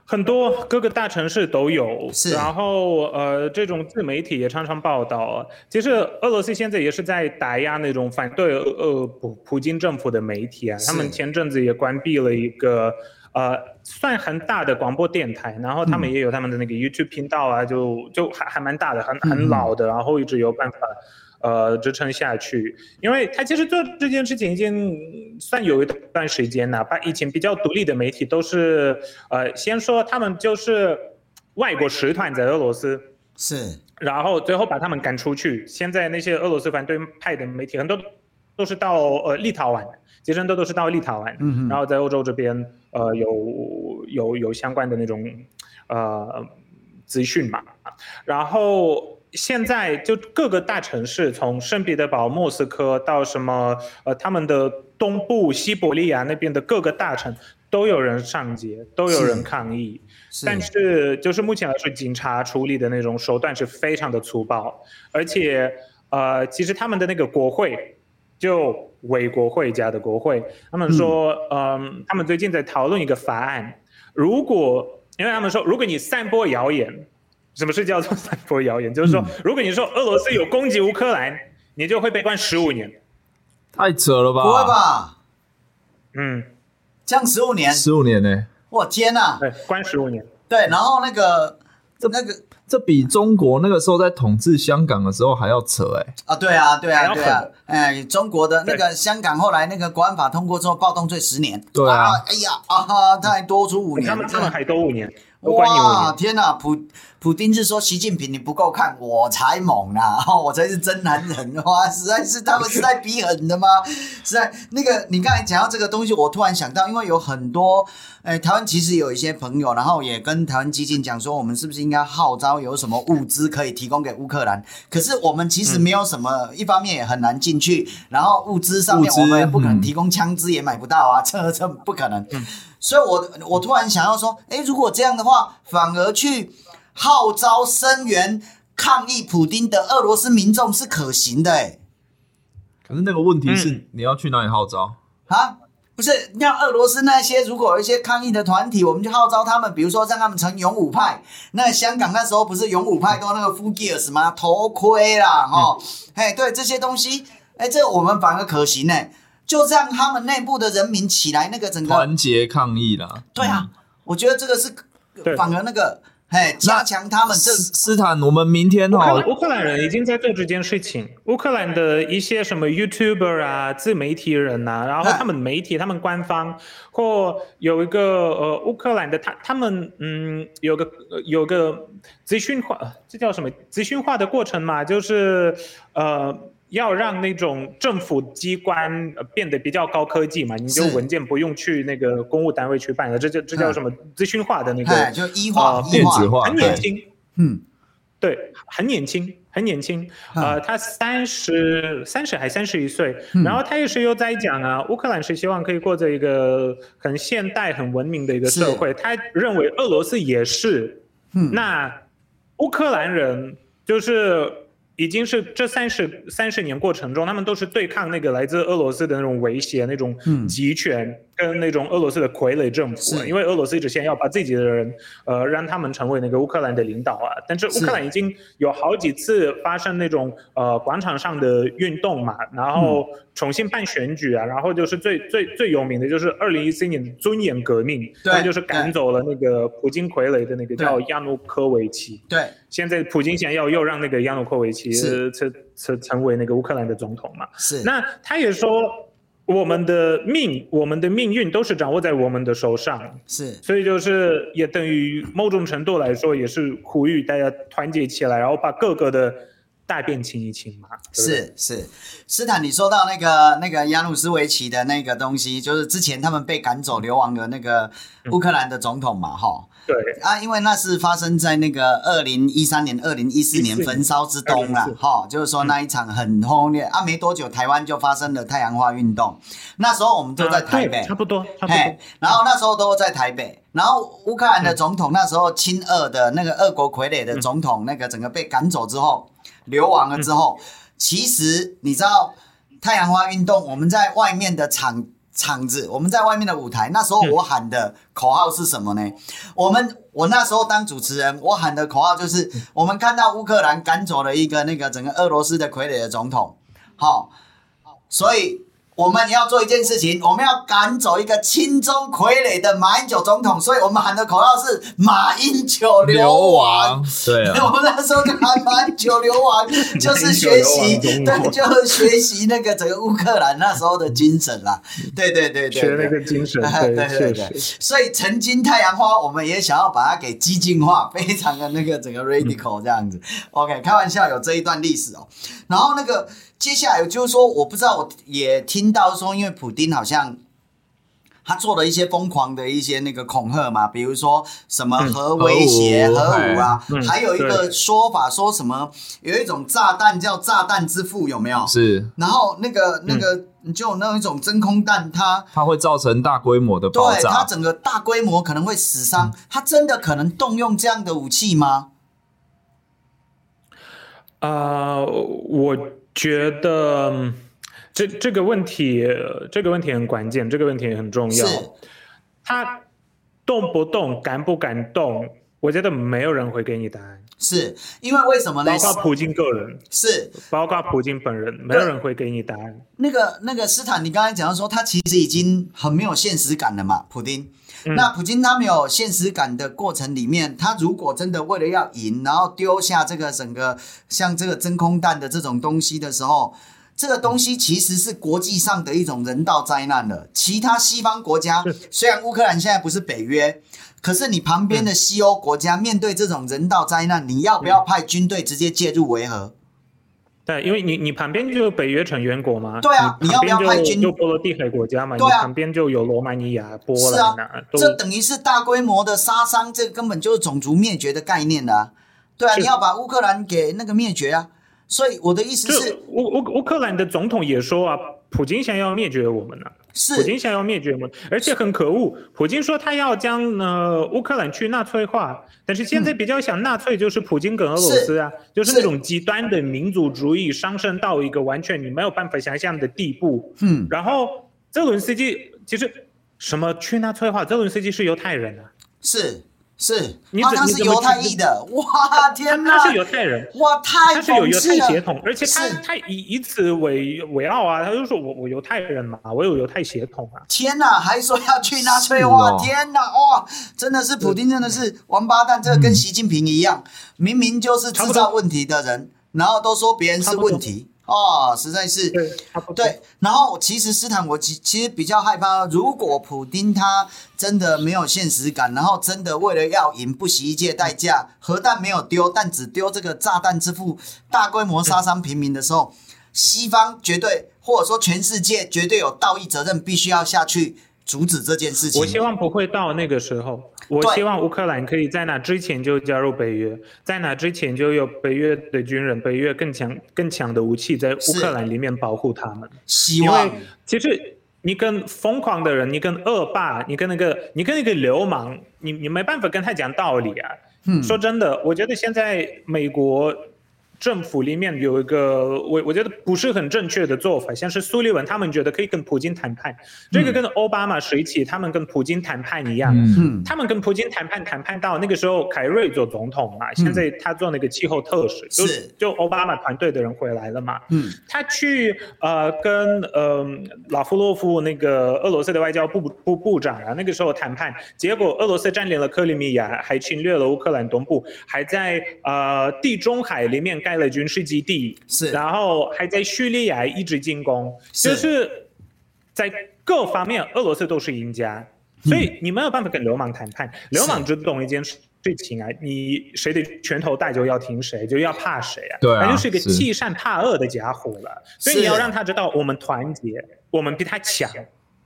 Speaker 3: 很多各个大城市都有，
Speaker 1: 是
Speaker 3: 然后呃，这种自媒体也常常报道。其实俄罗斯现在也是在打压那种反对呃普普京政府的媒体啊。是他们前阵子也关闭了一个呃算很大的广播电台，然后他们也有他们的那个 YouTube 频道啊，就就还还蛮大的，很很老的，然后一直有办法。呃，支撑下去，因为他其实做这件事情已经算有一段时间了。把以前比较独立的媒体都是，呃，先说他们就是外国使团在俄罗斯，
Speaker 1: 是，
Speaker 3: 然后最后把他们赶出去。现在那些俄罗斯反对派的媒体很多都是到呃立陶宛，其实很多都是到立陶宛，嗯，然后在欧洲这边呃有有有相关的那种呃资讯嘛，然后。现在就各个大城市，从圣彼得堡、莫斯科到什么呃，他们的东部西伯利亚那边的各个大城，都有人上街，都有人抗议。是。但是就是目前来说，警察处理的那种手段是非常的粗暴，而且呃，其实他们的那个国会，就伪国会家的国会，他们说，嗯、呃，他们最近在讨论一个法案，如果因为他们说，如果你散播谣言。什么是叫做散播谣言？就是说，如果你说俄罗斯有攻击乌克兰，你就会被关十五年。
Speaker 2: 太扯了吧？
Speaker 1: 不会吧？
Speaker 3: 嗯，
Speaker 1: 这样十五年，
Speaker 2: 十五年呢、欸？
Speaker 1: 我天呐！
Speaker 3: 对，关十五年。
Speaker 1: 对，然后那个这那个。
Speaker 2: 这比中国那个时候在统治香港的时候还要扯哎、欸！
Speaker 1: 啊，对啊，对啊，对啊，哎，中国的那个香港后来那个国安法通过之后，暴动罪十年。
Speaker 2: 对啊，
Speaker 1: 哎呀啊哈，他还多出五年，
Speaker 3: 他们他们还多五年。
Speaker 1: 哇，天哪！普普丁是说习近平你不够看，我才猛啊！我才是真男人哇！实在是他们是在逼狠的吗？实在那个你刚才讲到这个东西，我突然想到，因为有很多哎，台湾其实有一些朋友，然后也跟台湾基进讲说，我们是不是应该号召有什么物资可以提供给乌克兰？可是我们其实没有什么，嗯、一方面也很难进去，然后物资上面我们也不可能提供枪支，也买不到啊，这这不可能。嗯所以我，我我突然想要说，诶，如果这样的话，反而去号召声援抗议普丁的俄罗斯民众是可行的，诶。
Speaker 2: 可是那个问题是，嗯、你要去哪里号召
Speaker 1: 啊？不是，像俄罗斯那些，如果有一些抗议的团体，我们就号召他们，比如说让他们成勇武派。那香港那时候不是勇武派都那个 Full Gear 吗？头盔啦，哈、嗯，嘿，对这些东西，哎，这我们反而可行呢。就让他们内部的人民起来，那个整个
Speaker 2: 团结抗议啦。
Speaker 1: 对啊，我觉得这个是反而那个，嘿，加强他们这。
Speaker 2: 斯坦，我们明天哈，
Speaker 3: 乌克兰人已经在做这件事情。乌克兰的一些什么 YouTuber 啊、自媒体人呐、啊，然后他们媒体、他们官方或有一个呃乌克兰的他他们嗯有个有个资讯化，这叫什么资讯化的过程嘛？就是呃。要让那种政府机关变得比较高科技嘛，你就文件不用去那个公务单位去办了，这叫这叫什么资讯化的那个，
Speaker 1: 就一化、
Speaker 2: 电子化，
Speaker 3: 很年轻，
Speaker 1: 嗯，
Speaker 3: 对，很年轻，很年轻，呃，他三十三十还三十一岁，然后他也是又在讲啊，乌克兰是希望可以过着一个很现代、很文明的一个社会，他认为俄罗斯也是，嗯，那乌克兰人就是。已经是这三十三十年过程中，他们都是对抗那个来自俄罗斯的那种威胁，那种集权跟那种俄罗斯的傀儡政府。因为俄罗斯一直想要把自己的人，呃，让他们成为那个乌克兰的领导啊。但是乌克兰已经有好几次发生那种呃广场上的运动嘛，然后重新办选举啊，然后就是最最最有名的就是二零一四年尊严革命，对，就是赶走了那个普京傀儡的那个叫亚努科维奇。
Speaker 1: 对。
Speaker 3: 现在普京想要又让那个亚努科维奇成成成为那个乌克兰的总统嘛？
Speaker 1: 是。
Speaker 3: 那他也说，我们的命，我们的命运都是掌握在我们的手上。
Speaker 1: 是。
Speaker 3: 所以就是也等于某种程度来说，也是呼吁大家团结起来，然后把各个的大便清一清嘛。
Speaker 1: 是是。斯坦，你说到那个那个亚努斯维奇的那个东西，就是之前他们被赶走流亡的那个乌克兰的总统嘛？哈、嗯。
Speaker 3: 对。
Speaker 1: 啊，因为那是发生在那个二零一三年、二零一四年焚烧之冬了，哈，就是说那一场很轰烈、嗯、啊，没多久台湾就发生了太阳花运动，那时候我们都在台北，
Speaker 3: 啊、差不多，差不多，
Speaker 1: 然后那时候都在台北，然后乌克兰的总统那时候亲俄的那个俄国傀儡的总统，那个整个被赶走之后，流亡了之后，其实你知道太阳花运动，我们在外面的场。场子，我们在外面的舞台，那时候我喊的口号是什么呢？我们我那时候当主持人，我喊的口号就是：我们看到乌克兰赶走了一个那个整个俄罗斯的傀儡的总统，好，所以。我们要做一件事情，我们要赶走一个亲中傀儡的马英九总统，所以我们喊的口号是“马英九流亡”。
Speaker 2: 对啊，
Speaker 1: 我们那时候就喊“马英九流亡”，就是学习，对，就是学习那个整个乌克兰那时候的精神啦。对对对对，
Speaker 3: 学那个精神，对对对对。
Speaker 1: 所以曾经太阳花，我们也想要把它给激进化，非常的那个整个 radical 这样子。OK，开玩笑，有这一段历史哦。然后那个。接下来就是说，我不知道，我也听到说，因为普丁好像他做了一些疯狂的一些那个恐吓嘛，比如说什么核威胁、核武啊，还有一个说法说什么有一种炸弹叫炸弹之父，有没有？
Speaker 2: 是。
Speaker 1: 然后那个那个就那一种真空弹，它
Speaker 2: 它会造成大规模的爆炸，
Speaker 1: 对，它整个大规模可能会死伤，它真的可能动用这样的武器吗？
Speaker 3: 啊，我。觉得这这个问题，这个问题很关键，这个问题很重要。他动不动，敢不敢动？我觉得没有人会给你答案。
Speaker 1: 是因为为什么呢？
Speaker 3: 包括普京个人，
Speaker 1: 是
Speaker 3: 包括普京本人，没有人会给你答案。
Speaker 1: 那个那个斯坦，你刚才讲到说，他其实已经很没有现实感了嘛，普丁。嗯、那普京他没有现实感的过程里面，他如果真的为了要赢，然后丢下这个整个像这个真空弹的这种东西的时候，这个东西其实是国际上的一种人道灾难了。其他西方国家虽然乌克兰现在不是北约。可是你旁边的西欧国家面对这种人道灾难，你要不要派军队直接介入维和？
Speaker 3: 对，因为你你旁边就是北约成员国嘛。
Speaker 1: 对啊，你要不要派军？
Speaker 3: 就波罗的海国家嘛。
Speaker 1: 对啊，
Speaker 3: 旁边就有罗马尼亚、波兰。
Speaker 1: 啊啊，这等于是大规模的杀伤，这根本就是种族灭绝的概念啊。对啊，你要把乌克兰给那个灭绝啊。所以我的意思是，
Speaker 3: 乌乌乌克兰的总统也说啊，普京想要灭绝我们呢、啊。
Speaker 1: 是
Speaker 3: 普京想要灭绝我们，而且很可恶。普京说他要将呃乌克兰去纳粹化，但是现在比较想纳粹就是普京跟俄罗斯啊，是就是那种极端的民族主义上升到一个完全你没有办法想象的地步。嗯，然后泽伦斯基其实什么去纳粹化？泽伦斯基是犹太人啊，
Speaker 1: 是。是，他他是犹太裔的，哇天哪！
Speaker 3: 他是犹太人，
Speaker 1: 哇太
Speaker 3: 他是有犹太血统，而且他他以以此为为傲啊，他就说我我犹太人嘛，我有犹太血统啊！
Speaker 1: 天哪，还说要去纳粹化，天哪，哇，真的是普京，真的是王八蛋，这个跟习近平一样，明明就是制造问题的人，然后都说别人是问题。哦，实在是对，对。然后其实斯坦，我其其实比较害怕，如果普丁他真的没有现实感，然后真的为了要赢不惜一切代价，核弹没有丢，但只丢这个炸弹之父，大规模杀伤平民的时候，西方绝对或者说全世界绝对有道义责任，必须要下去阻止这件事情。
Speaker 3: 我希望不会到那个时候。我希望乌克兰可以在那之前就加入北约，在那之前就有北约的军人、北约更强、更强的武器在乌克兰里面保护他们。
Speaker 1: 希望。
Speaker 3: 其实你跟疯狂的人，你跟恶霸，你跟那个，你跟那个流氓，你你没办法跟他讲道理啊。嗯。说真的，我觉得现在美国。政府里面有一个我我觉得不是很正确的做法，像是苏利文他们觉得可以跟普京谈判，这个跟奥巴马时期他们跟普京谈判一样，嗯，他们跟普京谈判谈判到那个时候凯瑞做总统嘛，现在他做那个气候特使，就是。就奥巴马团队的人回来了嘛，嗯，他去呃跟呃拉夫洛夫那个俄罗斯的外交部部部长啊，那个时候谈判，结果俄罗斯占领了克里米亚，还侵略了乌克兰东部，还在呃地中海里面。开了军事基地，是，然后还在叙利亚一直进攻，是就是在各方面俄罗斯都是赢家，所以你没有办法跟流氓谈判。流氓只懂一件事情啊，你谁的拳头大就要听谁，就要怕谁啊？对啊，他就是一个欺善怕恶的家伙了。所以你要让他知道，我们团结，我们比他强，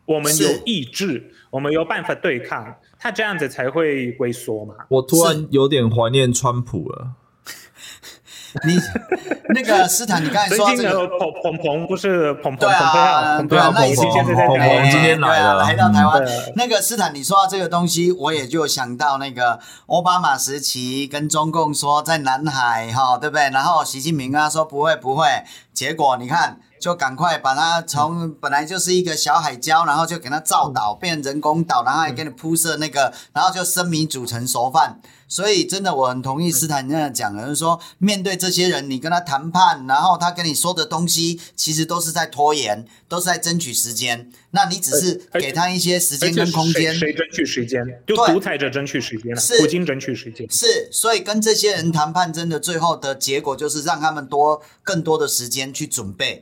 Speaker 3: 我们有意志，我们有办法对抗他，这样子才会龟缩嘛。
Speaker 2: 我突然有点怀念川普了。
Speaker 1: 你那个斯坦，你刚才说这个
Speaker 3: 彭彭彭不是彭彭
Speaker 1: 对啊，对啊，那已经现在在台湾，今天来了，来到台湾。那个斯坦，你说到这个东西，我也就想到那个奥巴马时期跟中共说在南海哈，对不对？然后习近平跟他说不会不会，结果你看，就赶快把它从本来就是一个小海礁，然后就给它造岛，变成人工岛，然后还给你铺设那个，然后就生米煮成熟饭。所以，真的我很同意斯坦那样讲的，就是说，面对这些人，你跟他谈判，然后他跟你说的东西，其实都是在拖延，都是在争取时间。那你只是给他一些时间跟空间。
Speaker 3: 谁争取时间？就独裁者争取时间了。是普京争取时间。
Speaker 1: 是，所以跟这些人谈判，真的最后的结果就是让他们多更多的时间去准备，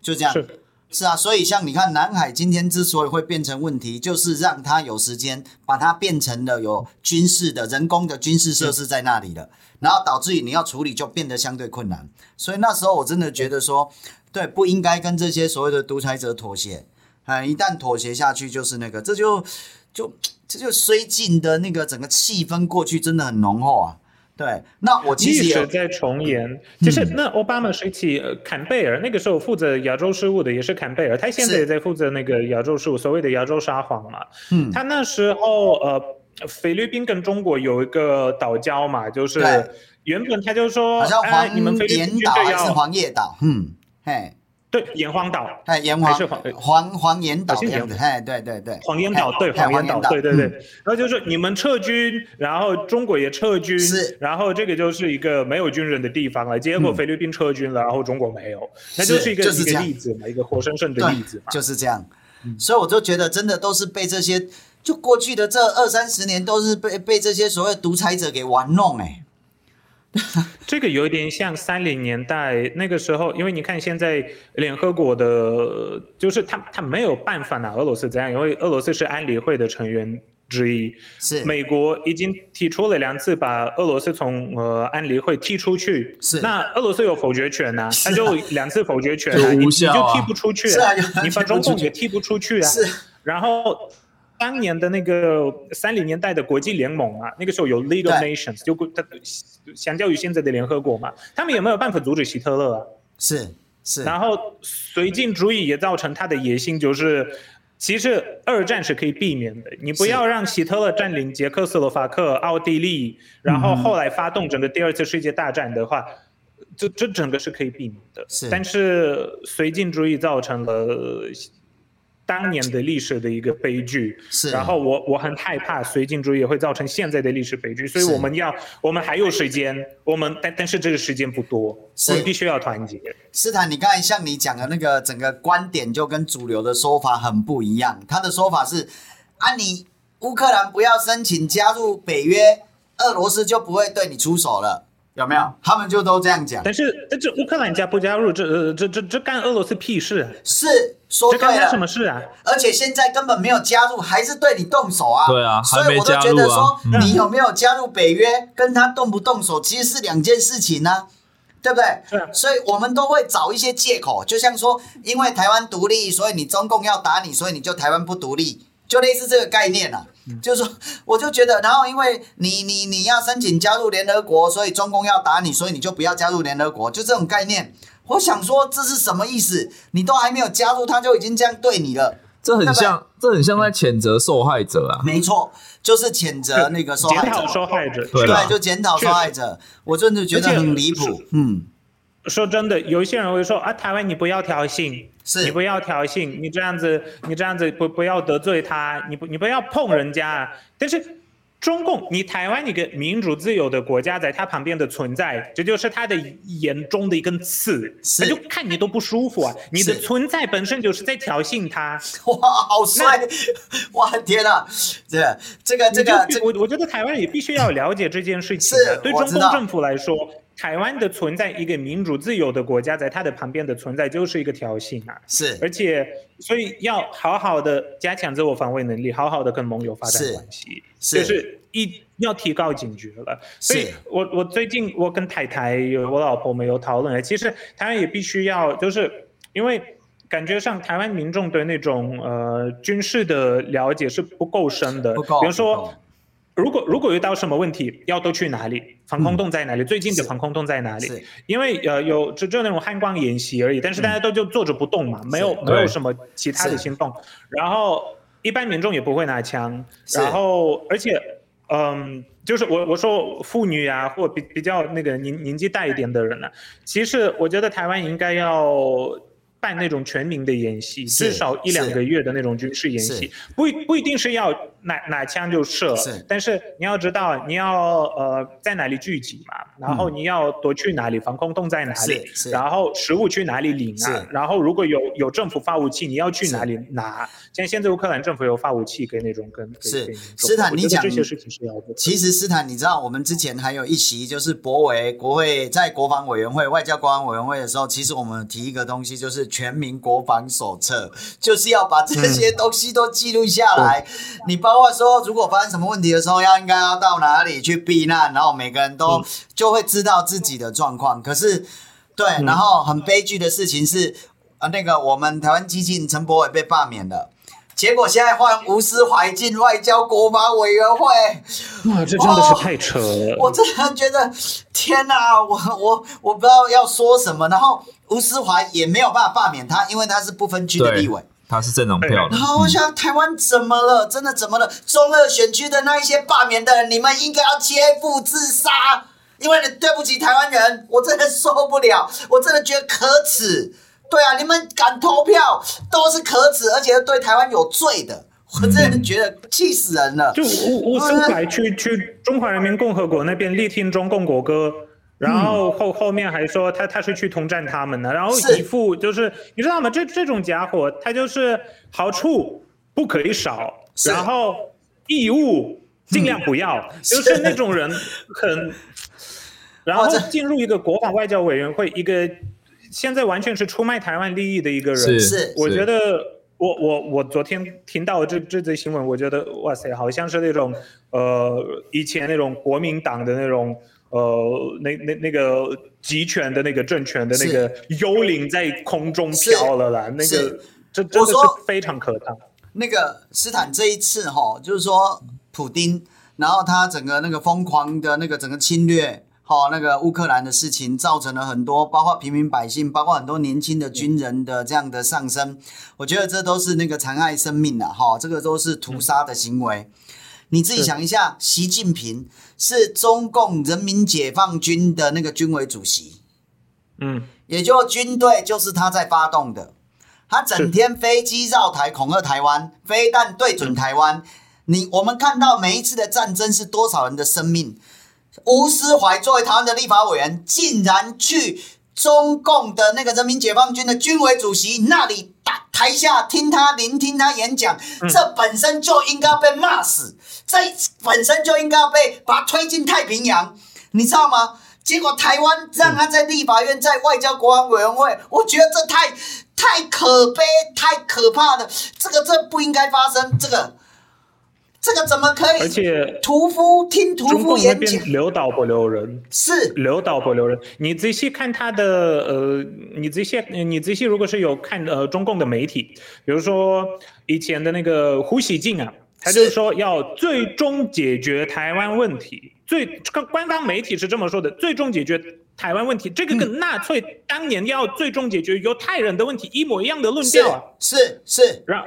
Speaker 1: 就这样。是啊，所以像你看，南海今天之所以会变成问题，就是让它有时间把它变成了有军事的人工的军事设施在那里了，然后导致于你要处理就变得相对困难。所以那时候我真的觉得说，对，不应该跟这些所谓的独裁者妥协。嗯，一旦妥协下去，就是那个，这就就这就绥靖的那个整个气氛过去真的很浓厚啊。对，那我其实
Speaker 3: 也在重演，就是那奥巴马时期，呃，坎贝尔那个时候负责亚洲事务的也是坎贝尔，他现在也在负责那个亚洲事务，所谓的亚洲沙皇嘛。嗯，他那时候呃，菲律宾跟中国有一个岛礁嘛，就是原本他就说，
Speaker 1: 好像黄岩岛还是黄叶岛，嗯，嘿。
Speaker 3: 对，盐黄岛，
Speaker 1: 哎，盐黄是黄黄黄岩岛这样子，哎，对对对，
Speaker 3: 黄岩岛，对，黄岩岛，对对对。然后就是你们撤军，然后中国也撤军，
Speaker 1: 是，
Speaker 3: 然后这个就是一个没有军人的地方了。结果菲律宾撤军了，然后中国没有，那就是一个一个例子嘛，一个活生生的例子嘛，
Speaker 1: 就是这样。所以我就觉得，真的都是被这些，就过去的这二三十年，都是被被这些所谓独裁者给玩弄，哎。
Speaker 3: 这个有点像三零年代那个时候，因为你看现在联合国的，就是他他没有办法拿俄罗斯这样，因为俄罗斯是安理会的成员之一，
Speaker 1: 是。
Speaker 3: 美国已经提出了两次把俄罗斯从呃安理会踢出去，
Speaker 1: 是。
Speaker 3: 那俄罗斯有否决权呢？他就两次否决权
Speaker 2: 啊，
Speaker 3: 你你就踢不出去，
Speaker 1: 啊，
Speaker 3: 你把中共也踢不出去啊，
Speaker 1: 是，
Speaker 3: 然后。当年的那个三零年代的国际联盟啊，那个时候有 League of Nations，就它相较于现在的联合国嘛，他们也没有办法阻止希特勒啊。
Speaker 1: 是是。
Speaker 3: 然后绥靖主义也造成他的野心，就是其实二战是可以避免的，你不要让希特勒占领捷克斯洛伐克、奥地利，然后后来发动整个第二次世界大战的话，这这整个是可以避免的。
Speaker 1: 是。
Speaker 3: 但是绥靖主义造成了。当年的历史的一个悲剧，
Speaker 1: 是。
Speaker 3: 然后我我很害怕绥靖主义也会造成现在的历史悲剧，所以我们要，我们还有时间，我们但但是这个时间不多，
Speaker 1: 是。
Speaker 3: 我们必须要团结。
Speaker 1: 斯坦，你刚才像你讲的那个整个观点就跟主流的说法很不一样，他的说法是，啊，你乌克兰不要申请加入北约，俄罗斯就不会对你出手了。有没有？他们就都这样讲。
Speaker 3: 但是，但是乌克兰加不加入，这呃，这这这干俄罗斯屁事啊？
Speaker 1: 是说对了，
Speaker 3: 这干他什么事啊？
Speaker 1: 而且现在根本没有加入，还是对你动手啊？
Speaker 2: 对啊，
Speaker 1: 所以我都觉得说，你有没有加入北约，跟他动不动手，其实是两件事情呢、啊，对不
Speaker 3: 对？
Speaker 1: 所以我们都会找一些借口，就像说，因为台湾独立，所以你中共要打你，所以你就台湾不独立，就类似这个概念啊。就是说，我就觉得，然后因为你你你要申请加入联合国，所以中共要打你，所以你就不要加入联合国，就这种概念。我想说，这是什么意思？你都还没有加入，他就已经这样对你了。
Speaker 2: 这很像，这很像在谴责受害者啊。
Speaker 1: 没错，就是谴责那个受害者。
Speaker 3: 检讨受害者，
Speaker 1: 对，就检讨受害者。我真的觉得很离谱。嗯。
Speaker 3: 说真的，有一些人会说啊，台湾你不要挑衅，
Speaker 1: 是
Speaker 3: 你不要挑衅，你这样子，你这样子不不要得罪他，你不你不要碰人家。但是中共，你台湾一个民主自由的国家，在他旁边的存在，这就是他的眼中的一根刺，他就看你都不舒服啊。你的存在本身就是在挑衅他。
Speaker 1: 哇，好帅！哇，天哪，这这个这个，
Speaker 3: 我我觉得台湾人也必须要了解这件事情。
Speaker 1: 是，
Speaker 3: 对中共政府来说。台湾的存在，一个民主自由的国家，在它的旁边的存在就是一个挑衅啊！
Speaker 1: 是，
Speaker 3: 而且所以要好好的加强自我防卫能力，好好的跟盟友发展关系，
Speaker 1: 是，
Speaker 3: 就是一要提高警觉了。所以我我最近我跟太太有我老婆没有讨论，其实台湾也必须要，就是因为感觉上台湾民众对那种呃军事的了解是不够深的，
Speaker 1: 不够，
Speaker 3: 比如说。如果如果遇到什么问题，要都去哪里？防空洞在哪里？嗯、最近的防空洞在哪里？因为呃有就就那种汉光演习而已，但是大家都就坐着不动嘛，没有没有什么其他的行动。然后一般民众也不会拿枪，然后而且嗯，就是我我说妇女啊，或比比较那个年年纪大一点的人呢、啊，其实我觉得台湾应该要。办那种全民的演习，至少一两个月的那种军事演习，不一不一定是要哪哪枪就射，是但是你要知道你要呃在哪里聚集嘛，然后你要躲去哪里，防空洞在哪里，然后食物去哪里领啊，然后如果有有政府发武器，你要去哪里拿？像现在乌克兰政府有发武器给那种跟
Speaker 1: 是斯坦，你讲
Speaker 3: 这些事情是要的。
Speaker 1: 其实斯坦，你知道我们之前还有一席就是博维国会在国防委员会外交国安委员会的时候，其实我们提一个东西就是。全民国防手册就是要把这些东西都记录下来。嗯、你包括说，如果发生什么问题的时候，要应该要到哪里去避难，然后每个人都就会知道自己的状况。可是，对，然后很悲剧的事情是，呃，那个我们台湾基进陈柏伟被罢免了。结果现在换吴思怀进外交国防委员会，
Speaker 3: 哇，这真的是太扯了！
Speaker 1: 我真的觉得，天哪，我我我不知道要说什么。然后吴思怀也没有办法罢免他，因为他是不分区的立委，
Speaker 2: 他是这种票的。
Speaker 1: 然后我想，台湾怎么了？真的怎么了？中二选区的那一些罢免的人，你们应该要切腹自杀，因为你对不起台湾人，我真的受不了，我真的觉得可耻。对啊，你们敢投票都是可耻，而且对台湾有罪的。我真的觉得气死人了。
Speaker 3: 就五五十五来去去中华人民共和国那边力听中共国歌，然后后后面还说他他是去统战他们的，然后一副就是你知道吗？这这种家伙他就是好处不可以少，然后义务尽量不要，嗯、就是那种人很，然后进入一个国防外交委员会，一个现在完全是出卖台湾利益的一个人，
Speaker 1: 是。
Speaker 3: 我觉得。我我我昨天听到这这则新闻，我觉得哇塞，好像是那种呃以前那种国民党的那种呃那那那个集权的那个政权的那个幽灵在空中飘了啦，那个这真的是非常可怕。
Speaker 1: 那个斯坦这一次哈，就是说普丁，然后他整个那个疯狂的那个整个侵略。好，那个乌克兰的事情造成了很多，包括平民百姓，包括很多年轻的军人的这样的上升。我觉得这都是那个残害生命的，哈，这个都是屠杀的行为。你自己想一下，习近平是中共人民解放军的那个军委主席，
Speaker 3: 嗯，
Speaker 1: 也就军队就是他在发动的，他整天飞机绕台恐吓台湾，飞弹对准台湾。你我们看到每一次的战争是多少人的生命。吴思怀作为台湾的立法委员，竟然去中共的那个人民解放军的军委主席那里打台下听他聆听他演讲，嗯，这本身就应该被骂死，这本身就应该被把他推进太平洋，你知道吗？结果台湾让他在立法院，在外交国安委员会，我觉得这太太可悲、太可怕了，这个这不应该发生，这个。这个怎么可以？
Speaker 3: 而且
Speaker 1: 屠夫听屠夫演讲，
Speaker 3: 留岛不留人，
Speaker 1: 是
Speaker 3: 留岛不留人。你仔细看他的呃，你仔细你仔细，如果是有看呃中共的媒体，比如说以前的那个胡锡进啊，他就是说要最终解决台湾问题，最官方媒体是这么说的，最终解决台湾问题，这个跟纳粹当年要最终解决犹太人的问题一模一样的论调啊，
Speaker 1: 是是，让。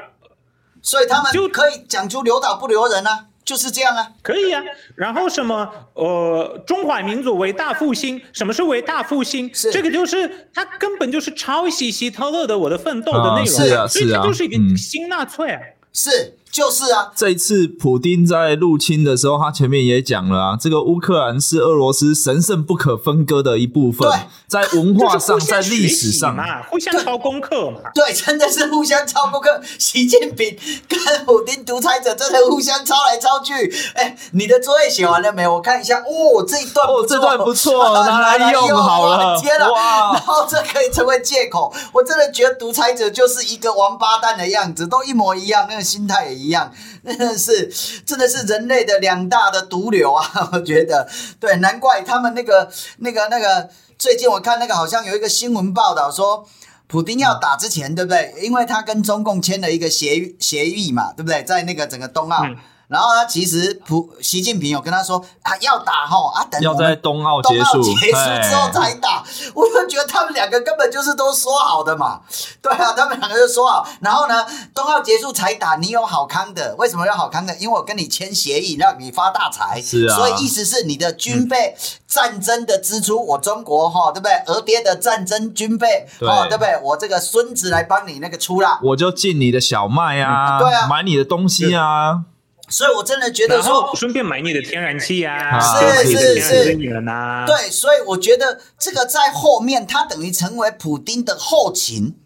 Speaker 1: 所以他们就可以讲究留岛不留人啊，就是这样啊，
Speaker 3: 可以啊。然后什么呃，中华民族伟大复兴，什么是伟大复兴？这个就是他根本就是抄袭希特勒的《我的奋斗》的内容，
Speaker 2: 是啊，
Speaker 3: 所以这就是一个新纳粹啊，
Speaker 1: 是。就是啊，
Speaker 2: 这一次普丁在入侵的时候，他前面也讲了啊，这个乌克兰是俄罗斯神圣不可分割的一部分，在文化上，在历史上
Speaker 3: 嘛，互相抄功课嘛，
Speaker 1: 对，真的是互相抄功课。习近平跟普丁独裁者真的互相抄来抄去。哎，你的作业写完了没？我看一下，哦，这一段
Speaker 2: 哦，这段不错，拿来用好了。
Speaker 1: 天啊，哇，然后这可以成为借口。我真的觉得独裁者就是一个王八蛋的样子，都一模一样，那个心态也一样。一样，真的是，真的是人类的两大的毒瘤啊！我觉得，对，难怪他们那个、那个、那个，最近我看那个好像有一个新闻报道说，普丁要打之前，对不对？因为他跟中共签了一个协协议嘛，对不对？在那个整个冬奥。然后他其实普习近平有跟他说啊，要打吼啊，等
Speaker 2: 要在冬奥结束
Speaker 1: 结束之后才打。我就觉得他们两个根本就是都说好的嘛，对啊，他们两个就说好。然后呢，冬奥结束才打，你有好康的？为什么要好康的？因为我跟你签协议，让你发大财。
Speaker 2: 是啊。
Speaker 1: 所以意思是你的军备、战争的支出，我中国哈，对不对？俄爹的战争军备，哦，对不对？我这个孙子来帮你那个出啦。
Speaker 2: 我就进你的小麦啊，对啊，买你的东西啊。
Speaker 1: 所以，我真的觉得说，
Speaker 3: 顺便买你的天然气呀，
Speaker 1: 是是是，
Speaker 3: 啊、
Speaker 1: 对，所以我觉得这个在后面，它等于成为普丁的后勤，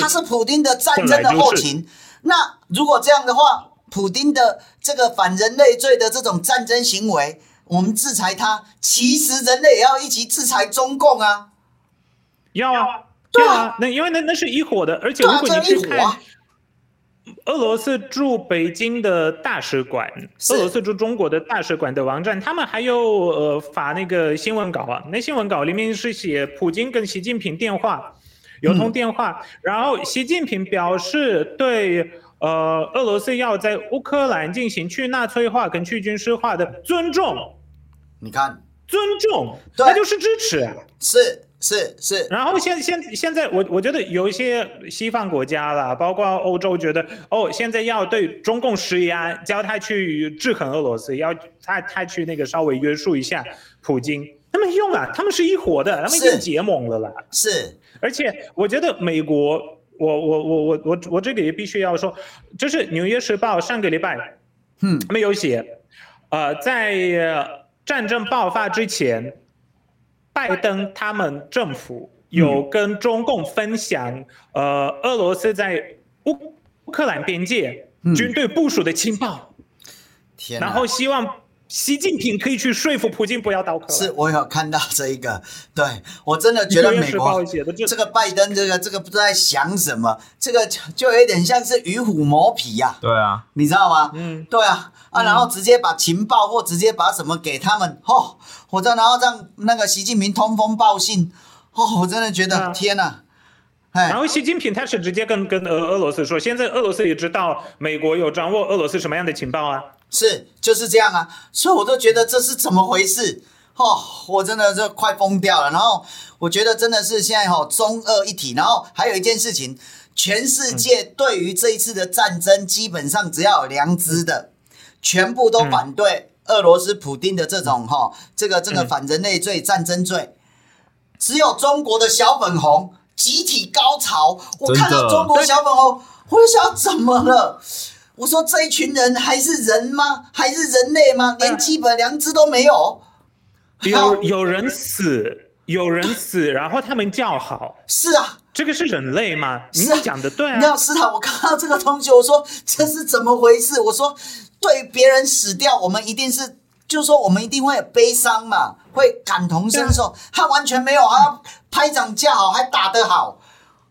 Speaker 1: 它是普丁的战争的后勤。那如果这样的话，普丁的这个反人类罪的这种战争行为，我们制裁他，其实人类也要一起制裁中共啊，
Speaker 3: 要啊，对啊，那因为那那是一伙的，而且如果你去看。俄罗斯驻北京的大使馆，俄罗斯驻中国的大使馆的网站，他们还有呃发那个新闻稿啊，那新闻稿里面是写普京跟习近平电话，有通电话，嗯、然后习近平表示对呃俄罗斯要在乌克兰进行去纳粹化跟去军事化的尊重，
Speaker 1: 你看，
Speaker 3: 尊重，那就是支持，
Speaker 1: 是。是是，
Speaker 3: 然后现现现在我我觉得有一些西方国家啦，包括欧洲，觉得哦，现在要对中共施压，叫他去制衡俄罗斯，要他他去那个稍微约束一下普京。他们用啊，他们是一伙的，他们已经结盟了啦。
Speaker 1: 是，
Speaker 3: 而且我觉得美国，我我我我我我这个也必须要说，就是《纽约时报》上个礼拜，
Speaker 1: 嗯，
Speaker 3: 没有写，呃，在战争爆发之前，拜登他们政府有跟中共分享，呃，俄罗斯在乌乌克兰边界军队部署的情报，
Speaker 1: 天，
Speaker 3: 然后希望。习近平可以去说服普京不要倒戈。
Speaker 1: 是我有看到这一个，对我真的觉得美国这个拜登这个这个不知道在想什么，这个就有点像是与虎谋皮呀。
Speaker 2: 对啊，
Speaker 1: 你知道吗？
Speaker 3: 嗯，
Speaker 1: 对啊啊，然后直接把情报或直接把什么给他们，哦，我这然后让那个习近平通风报信，哦，我真的觉得天哪！
Speaker 3: 然后习近平他是直接跟跟俄俄罗斯说，现在俄罗斯也知道美国有掌握俄罗斯什么样的情报啊。
Speaker 1: 是，就是这样啊，所以我都觉得这是怎么回事？哦，我真的是快疯掉了。然后我觉得真的是现在哈中俄一体，然后还有一件事情，全世界对于这一次的战争，基本上只要有良知的，全部都反对俄罗斯普丁的这种哈这个这个反人类罪、战争罪。只有中国的小粉红集体高潮，我看到中国小粉红，我就想怎么了？我说这一群人还是人吗？还是人类吗？连基本良知都没有。
Speaker 3: 有有人死，有人死，然后他们叫好。
Speaker 1: 是啊，
Speaker 3: 这个是人类吗？你讲的对啊。
Speaker 1: 你要是啊，我看到这个东西，我说这是怎么回事？我说对别人死掉，我们一定是，就是说我们一定会有悲伤嘛，会感同身受。他完全没有，啊拍掌叫好，还打得好，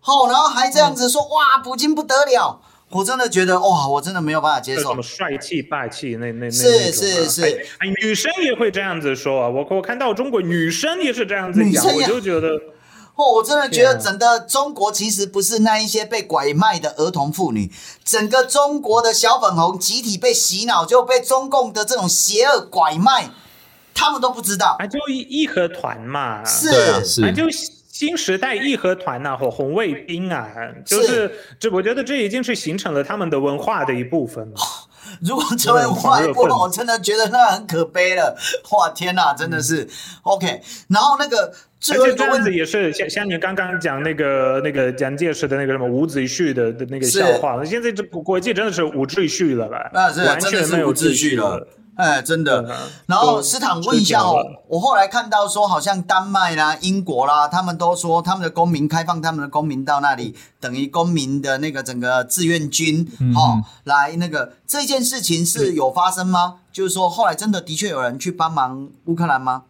Speaker 1: 好，然后还这样子说，哇，普京不得了。我真的觉得哇，我真的没有办法接受。
Speaker 3: 什么帅气霸气，那那那
Speaker 1: 是是是，
Speaker 3: 哎，女生也会这样子说啊。我我看到中国女生也是这样子讲，我就觉得，
Speaker 1: 哦，我真的觉得整个中国其实不是那一些被拐卖的儿童妇女，整个中国的小粉红集体被洗脑，就被中共的这种邪恶拐卖，他们都不知道。
Speaker 3: 啊，就义和团嘛，
Speaker 1: 是
Speaker 2: 是，
Speaker 3: 啊就。新时代义和团呐、啊，或红卫兵啊，就是这，我觉得这已经是形成了他们的文化的一部分了。
Speaker 1: 如果成为文化一部分，我真的觉得那很可悲了。哇，天哪，真的是、嗯、OK。然后那个最后一个问题
Speaker 3: 也是像像你刚刚讲那个那个蒋介石的那个什么伍子胥的的那个笑话，现在这国际真的是无秩序了吧？
Speaker 1: 那是
Speaker 3: 完全没有秩序了。
Speaker 1: 哎，真的。然后斯坦问一下哦，我后来看到说，好像丹麦啦、英国啦，他们都说他们的公民开放他们的公民到那里，等于公民的那个整个志愿军，嗯、哦，来那个这件事情是有发生吗？就是说后来真的的确有人去帮忙乌克兰吗？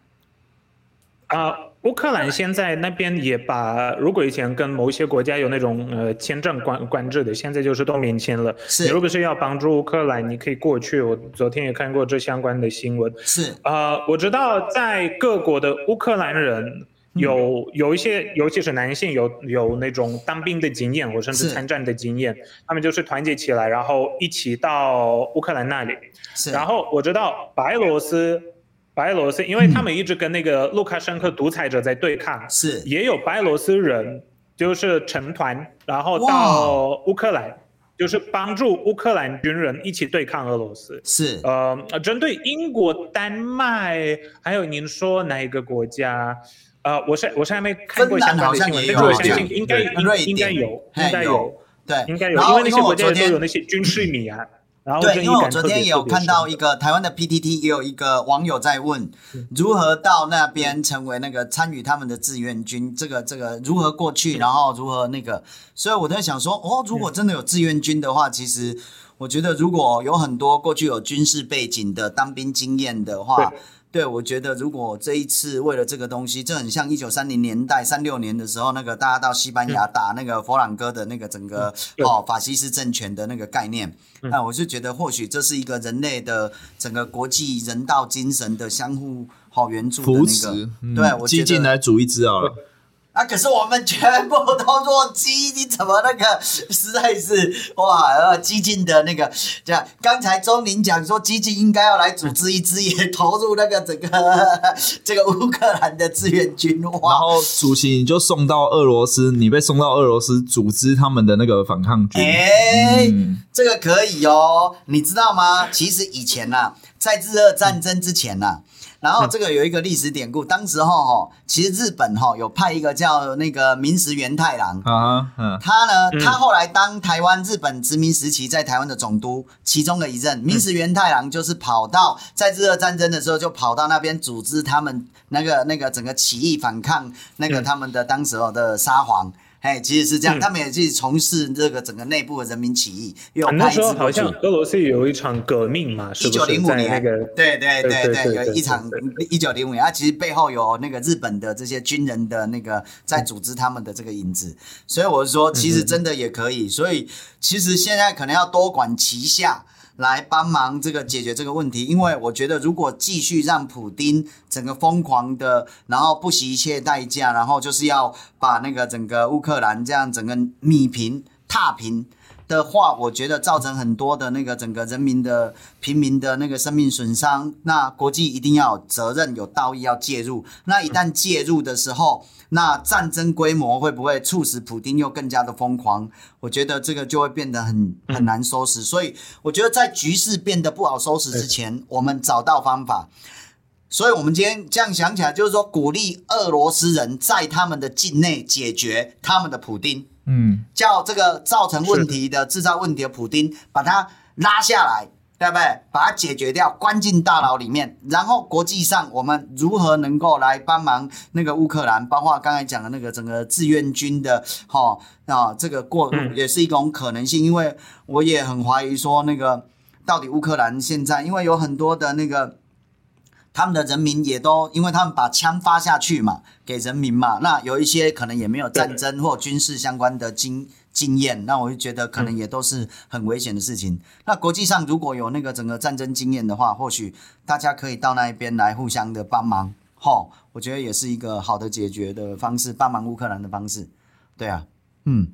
Speaker 3: 啊。乌克兰现在那边也把，如果以前跟某些国家有那种呃签证管管制的，现在就是都免签了。
Speaker 1: 是，
Speaker 3: 你如果是要帮助乌克兰，你可以过去。我昨天也看过这相关的新闻。
Speaker 1: 是，
Speaker 3: 呃，我知道在各国的乌克兰人有有一些，尤其是男性有有那种当兵的经验，或甚至参战的经验，他们就是团结起来，然后一起到乌克兰那里。
Speaker 1: 是，
Speaker 3: 然后我知道白罗斯。白罗斯，因为他们一直跟那个卢卡申科独裁者在对抗，
Speaker 1: 是也
Speaker 3: 有白罗斯人，就是成团，然后到乌克兰，就是帮助乌克兰军人一起对抗俄罗斯。
Speaker 1: 是
Speaker 3: 呃，针对英国、丹麦，还有您说哪一个国家？呃，我是我是还没看过相关的新闻，但是我相信应该应应该有，应该有，
Speaker 1: 对，
Speaker 3: 应该有，因为那些国家都有那些军事迷啊。
Speaker 1: 对，因为我昨天也有看到一个台湾的 PTT，也有一个网友在问，如何到那边成为那个参与他们的志愿军，这个这个如何过去，然后如何那个，所以我在想说，哦，如果真的有志愿军的话，其实我觉得如果有很多过去有军事背景的当兵经验的话。对，我觉得如果这一次为了这个东西，这很像一九三零年代、三六年的时候，那个大家到西班牙打那个佛朗哥的那个整个哦法西斯政权的那个概念。那我是觉得，或许这是一个人类的整个国际人道精神的相互好援助的那个。对，我
Speaker 2: 激进来组一支好了。
Speaker 1: 啊！可是我们全部都弱鸡，你怎么那个实在是哇！呃，激进的那个，这样刚才钟林讲说，激进应该要来组织一支，也投入那个整个 这个乌克兰的志愿军。哇！
Speaker 2: 然后主席你就送到俄罗斯，你被送到俄罗斯组织他们的那个反抗军。
Speaker 1: 哎、欸，嗯、这个可以哦，你知道吗？其实以前呐、啊，在日俄战争之前呐、啊。然后这个有一个历史典故，当时候哈，其实日本哈有派一个叫那个明石元太郎。啊，他呢，他后来当台湾日本殖民时期在台湾的总督其中的一任，明石元太郎就是跑到在日俄战争的时候就跑到那边组织他们那个那个整个起义反抗那个他们的当时候的沙皇。哎，其实是这样，嗯、他们也去从事这个整个内部的人民起义。因为
Speaker 3: 那时候好像俄罗斯有一场革命嘛，是不是？一九零五年，那个
Speaker 1: 对对对对，有一场一九零五年，啊，其实背后有那个日本的这些军人的那个在组织他们的这个影子。所以我是说，其实真的也可以。嗯、所以其实现在可能要多管齐下。来帮忙这个解决这个问题，因为我觉得如果继续让普丁整个疯狂的，然后不惜一切代价，然后就是要把那个整个乌克兰这样整个弭平、踏平的话，我觉得造成很多的那个整个人民的平民的那个生命损伤，那国际一定要有责任、有道义要介入。那一旦介入的时候，那战争规模会不会促使普丁又更加的疯狂？我觉得这个就会变得很很难收拾。所以我觉得在局势变得不好收拾之前，我们找到方法。所以我们今天这样想起来，就是说鼓励俄罗斯人在他们的境内解决他们的普丁，嗯，叫这个造成问题的、制造问题的普丁把他拉下来。对不对？把它解决掉，关进大牢里面。然后国际上，我们如何能够来帮忙那个乌克兰？包括刚才讲的那个整个志愿军的，哈、哦、啊，这个过也是一种可能性。因为我也很怀疑说，那个到底乌克兰现在，因为有很多的那个他们的人民也都，因为他们把枪发下去嘛，给人民嘛，那有一些可能也没有战争或军事相关的经。经验，那我就觉得可能也都是很危险的事情。嗯、那国际上如果有那个整个战争经验的话，或许大家可以到那一边来互相的帮忙，吼，我觉得也是一个好的解决的方式，帮忙乌克兰的方式。对啊，嗯，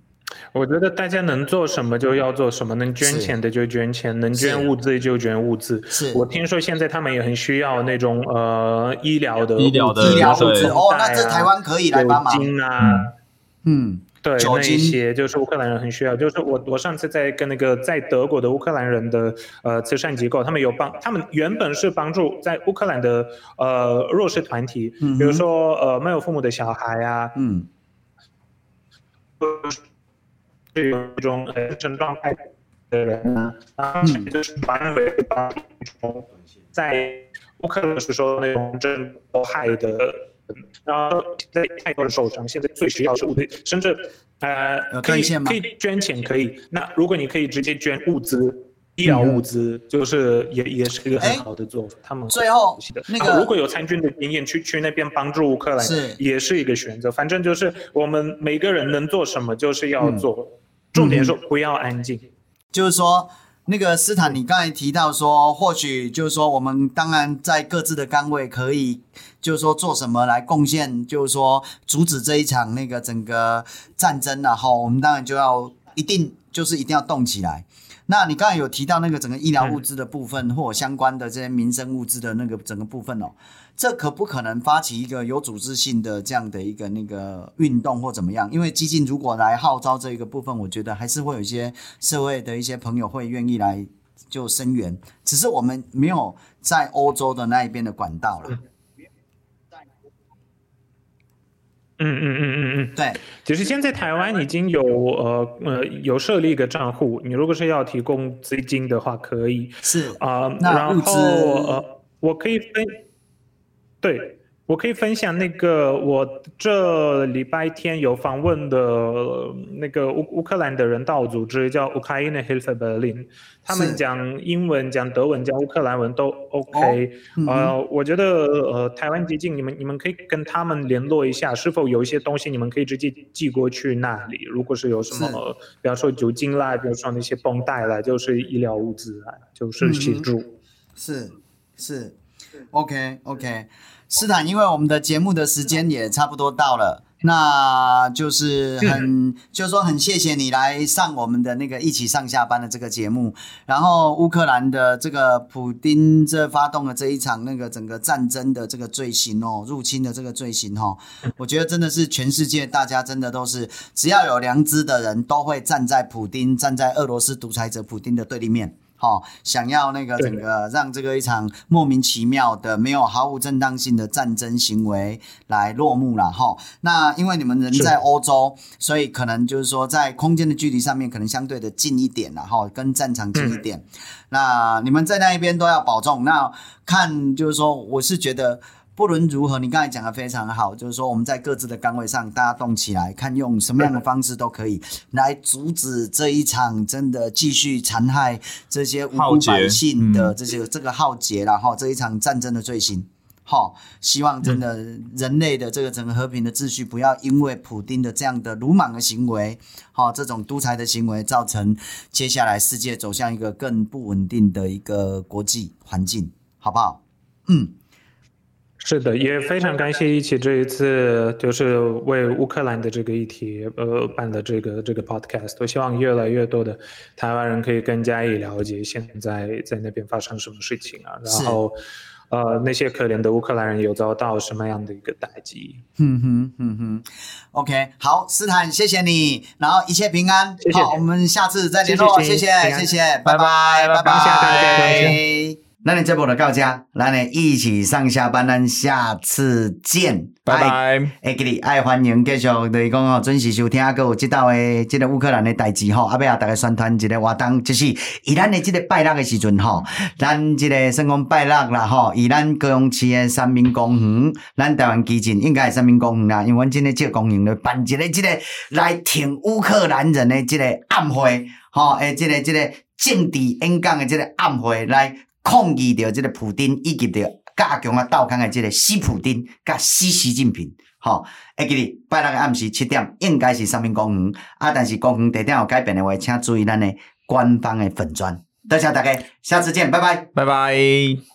Speaker 3: 我觉得大家能做什么就要做什么，能捐钱的就捐钱，能捐物资就捐物资。是。我听说现在他们也很需要那种呃医疗的
Speaker 2: 医疗的
Speaker 1: 医疗物资哦，那这台湾可以来帮忙。
Speaker 3: 啊，
Speaker 1: 嗯。
Speaker 3: 对，那一些就是乌克兰人很需要。就是我我上次在跟那个在德国的乌克兰人的呃慈善机构，他们有帮，他们原本是帮助在乌克兰的呃弱势团体，比如说呃没有父母的小孩啊，嗯，是有一种呃精神状态的人啊，啊，就是团为帮助在乌克兰是说那种震受害的。然后在太多的受伤，现在最需要是物资，甚至呃可以可以捐钱可以。那如果你可以直接捐物资，医疗物资，就是也也是一个很好的做法。他们
Speaker 1: 最后那个
Speaker 3: 如果有参军的经验，去去那边帮助乌克兰，是也是一个选择。反正就是我们每个人能做什么，就是要做。重点是不要安静，
Speaker 1: 就是说。那个斯坦，你刚才提到说，或许就是说，我们当然在各自的岗位可以，就是说做什么来贡献，就是说阻止这一场那个整个战争，然后我们当然就要一定就是一定要动起来。那你刚才有提到那个整个医疗物资的部分，或相关的这些民生物资的那个整个部分哦。这可不可能发起一个有组织性的这样的一个那个运动或怎么样？因为基进如果来号召这一个部分，我觉得还是会有一些社会的一些朋友会愿意来就声援，只是我们没有在欧洲的那一边的管道了。
Speaker 3: 嗯嗯嗯嗯嗯，
Speaker 1: 对，
Speaker 3: 其实现在台湾已经有呃呃有设立一个账户，你如果是要提供资金的话，可以
Speaker 1: 是
Speaker 3: 啊，呃、
Speaker 1: 那物资
Speaker 3: 呃，我可以分。对，我可以分享那个我这礼拜天有访问的那个乌乌克兰的人道组织，叫 Ukraine Hilfe Berlin，他们讲英文、讲德文、讲乌克兰文都 OK。哦、呃，我觉得呃，台湾基进，你们你们可以跟他们联络一下，是否有一些东西你们可以直接寄过去那里。如果是有什么，比方说酒精啦，比如说那些绷带啦，就是医疗物资啊，就是协助。
Speaker 1: 嗯、是是，OK OK。斯坦，因为我们的节目的时间也差不多到了，那就是很，就是说很谢谢你来上我们的那个一起上下班的这个节目。然后乌克兰的这个普丁这发动了这一场那个整个战争的这个罪行哦，入侵的这个罪行哦，我觉得真的是全世界大家真的都是只要有良知的人都会站在普丁，站在俄罗斯独裁者普丁的对立面。好、哦，想要那个整个让这个一场莫名其妙的、没有毫无正当性的战争行为来落幕了哈、哦。那因为你们人在欧洲，所以可能就是说在空间的距离上面可能相对的近一点了哈，跟战场近一点。嗯、那你们在那一边都要保重。那看就是说，我是觉得。不论如何，你刚才讲的非常好，就是说我们在各自的岗位上，大家动起来，看用什么样的方式都可以来阻止这一场真的继续残害这些无辜百姓的这些这个浩劫，然后这一场战争的罪行。好，希望真的人类的这个整个和平的秩序，不要因为普丁的这样的鲁莽的行为，好，这种独裁的行为，造成接下来世界走向一个更不稳定的一个国际环境，好不好？嗯。
Speaker 3: 是的，也非常感谢一起这一次就是为乌克兰的这个议题呃办的这个这个 podcast。我希望越来越多的台湾人可以更加以了解现在在那边发生什么事情啊，然后呃那些可怜的乌克兰人有遭到什么样的一个打击。
Speaker 1: 嗯哼嗯哼，OK，好，斯坦，谢谢你，然后一切平安，谢谢，好，我们下次再联络，谢谢谢谢，拜拜拜拜。那你这波的告假，那你一起上下班，咱下次见，
Speaker 2: 拜拜。
Speaker 1: 哎，给你爱欢迎继续就是讲哦，准时收听，还有这道诶，即个乌克兰的代志吼，阿要大家宣传一个活动，就是以咱的即个拜六的时阵吼，咱即个算讲拜六啦吼，以咱高雄市的三民公园，咱台湾基进应该是三民公园啦，因为阮今日这个公园咧办一个即个来听乌克兰人的即个暗会，吼，诶，即个即个政治演讲的即个暗会来。抗议着这个普丁，以及着加强啊斗抗的这个西普丁，甲西习近平，吼！会记得拜六个暗时七点，应该是三明公园啊，但是公园地点有改变的话，请注意咱的官方的粉砖。多谢大家，下次见，拜拜，
Speaker 2: 拜拜。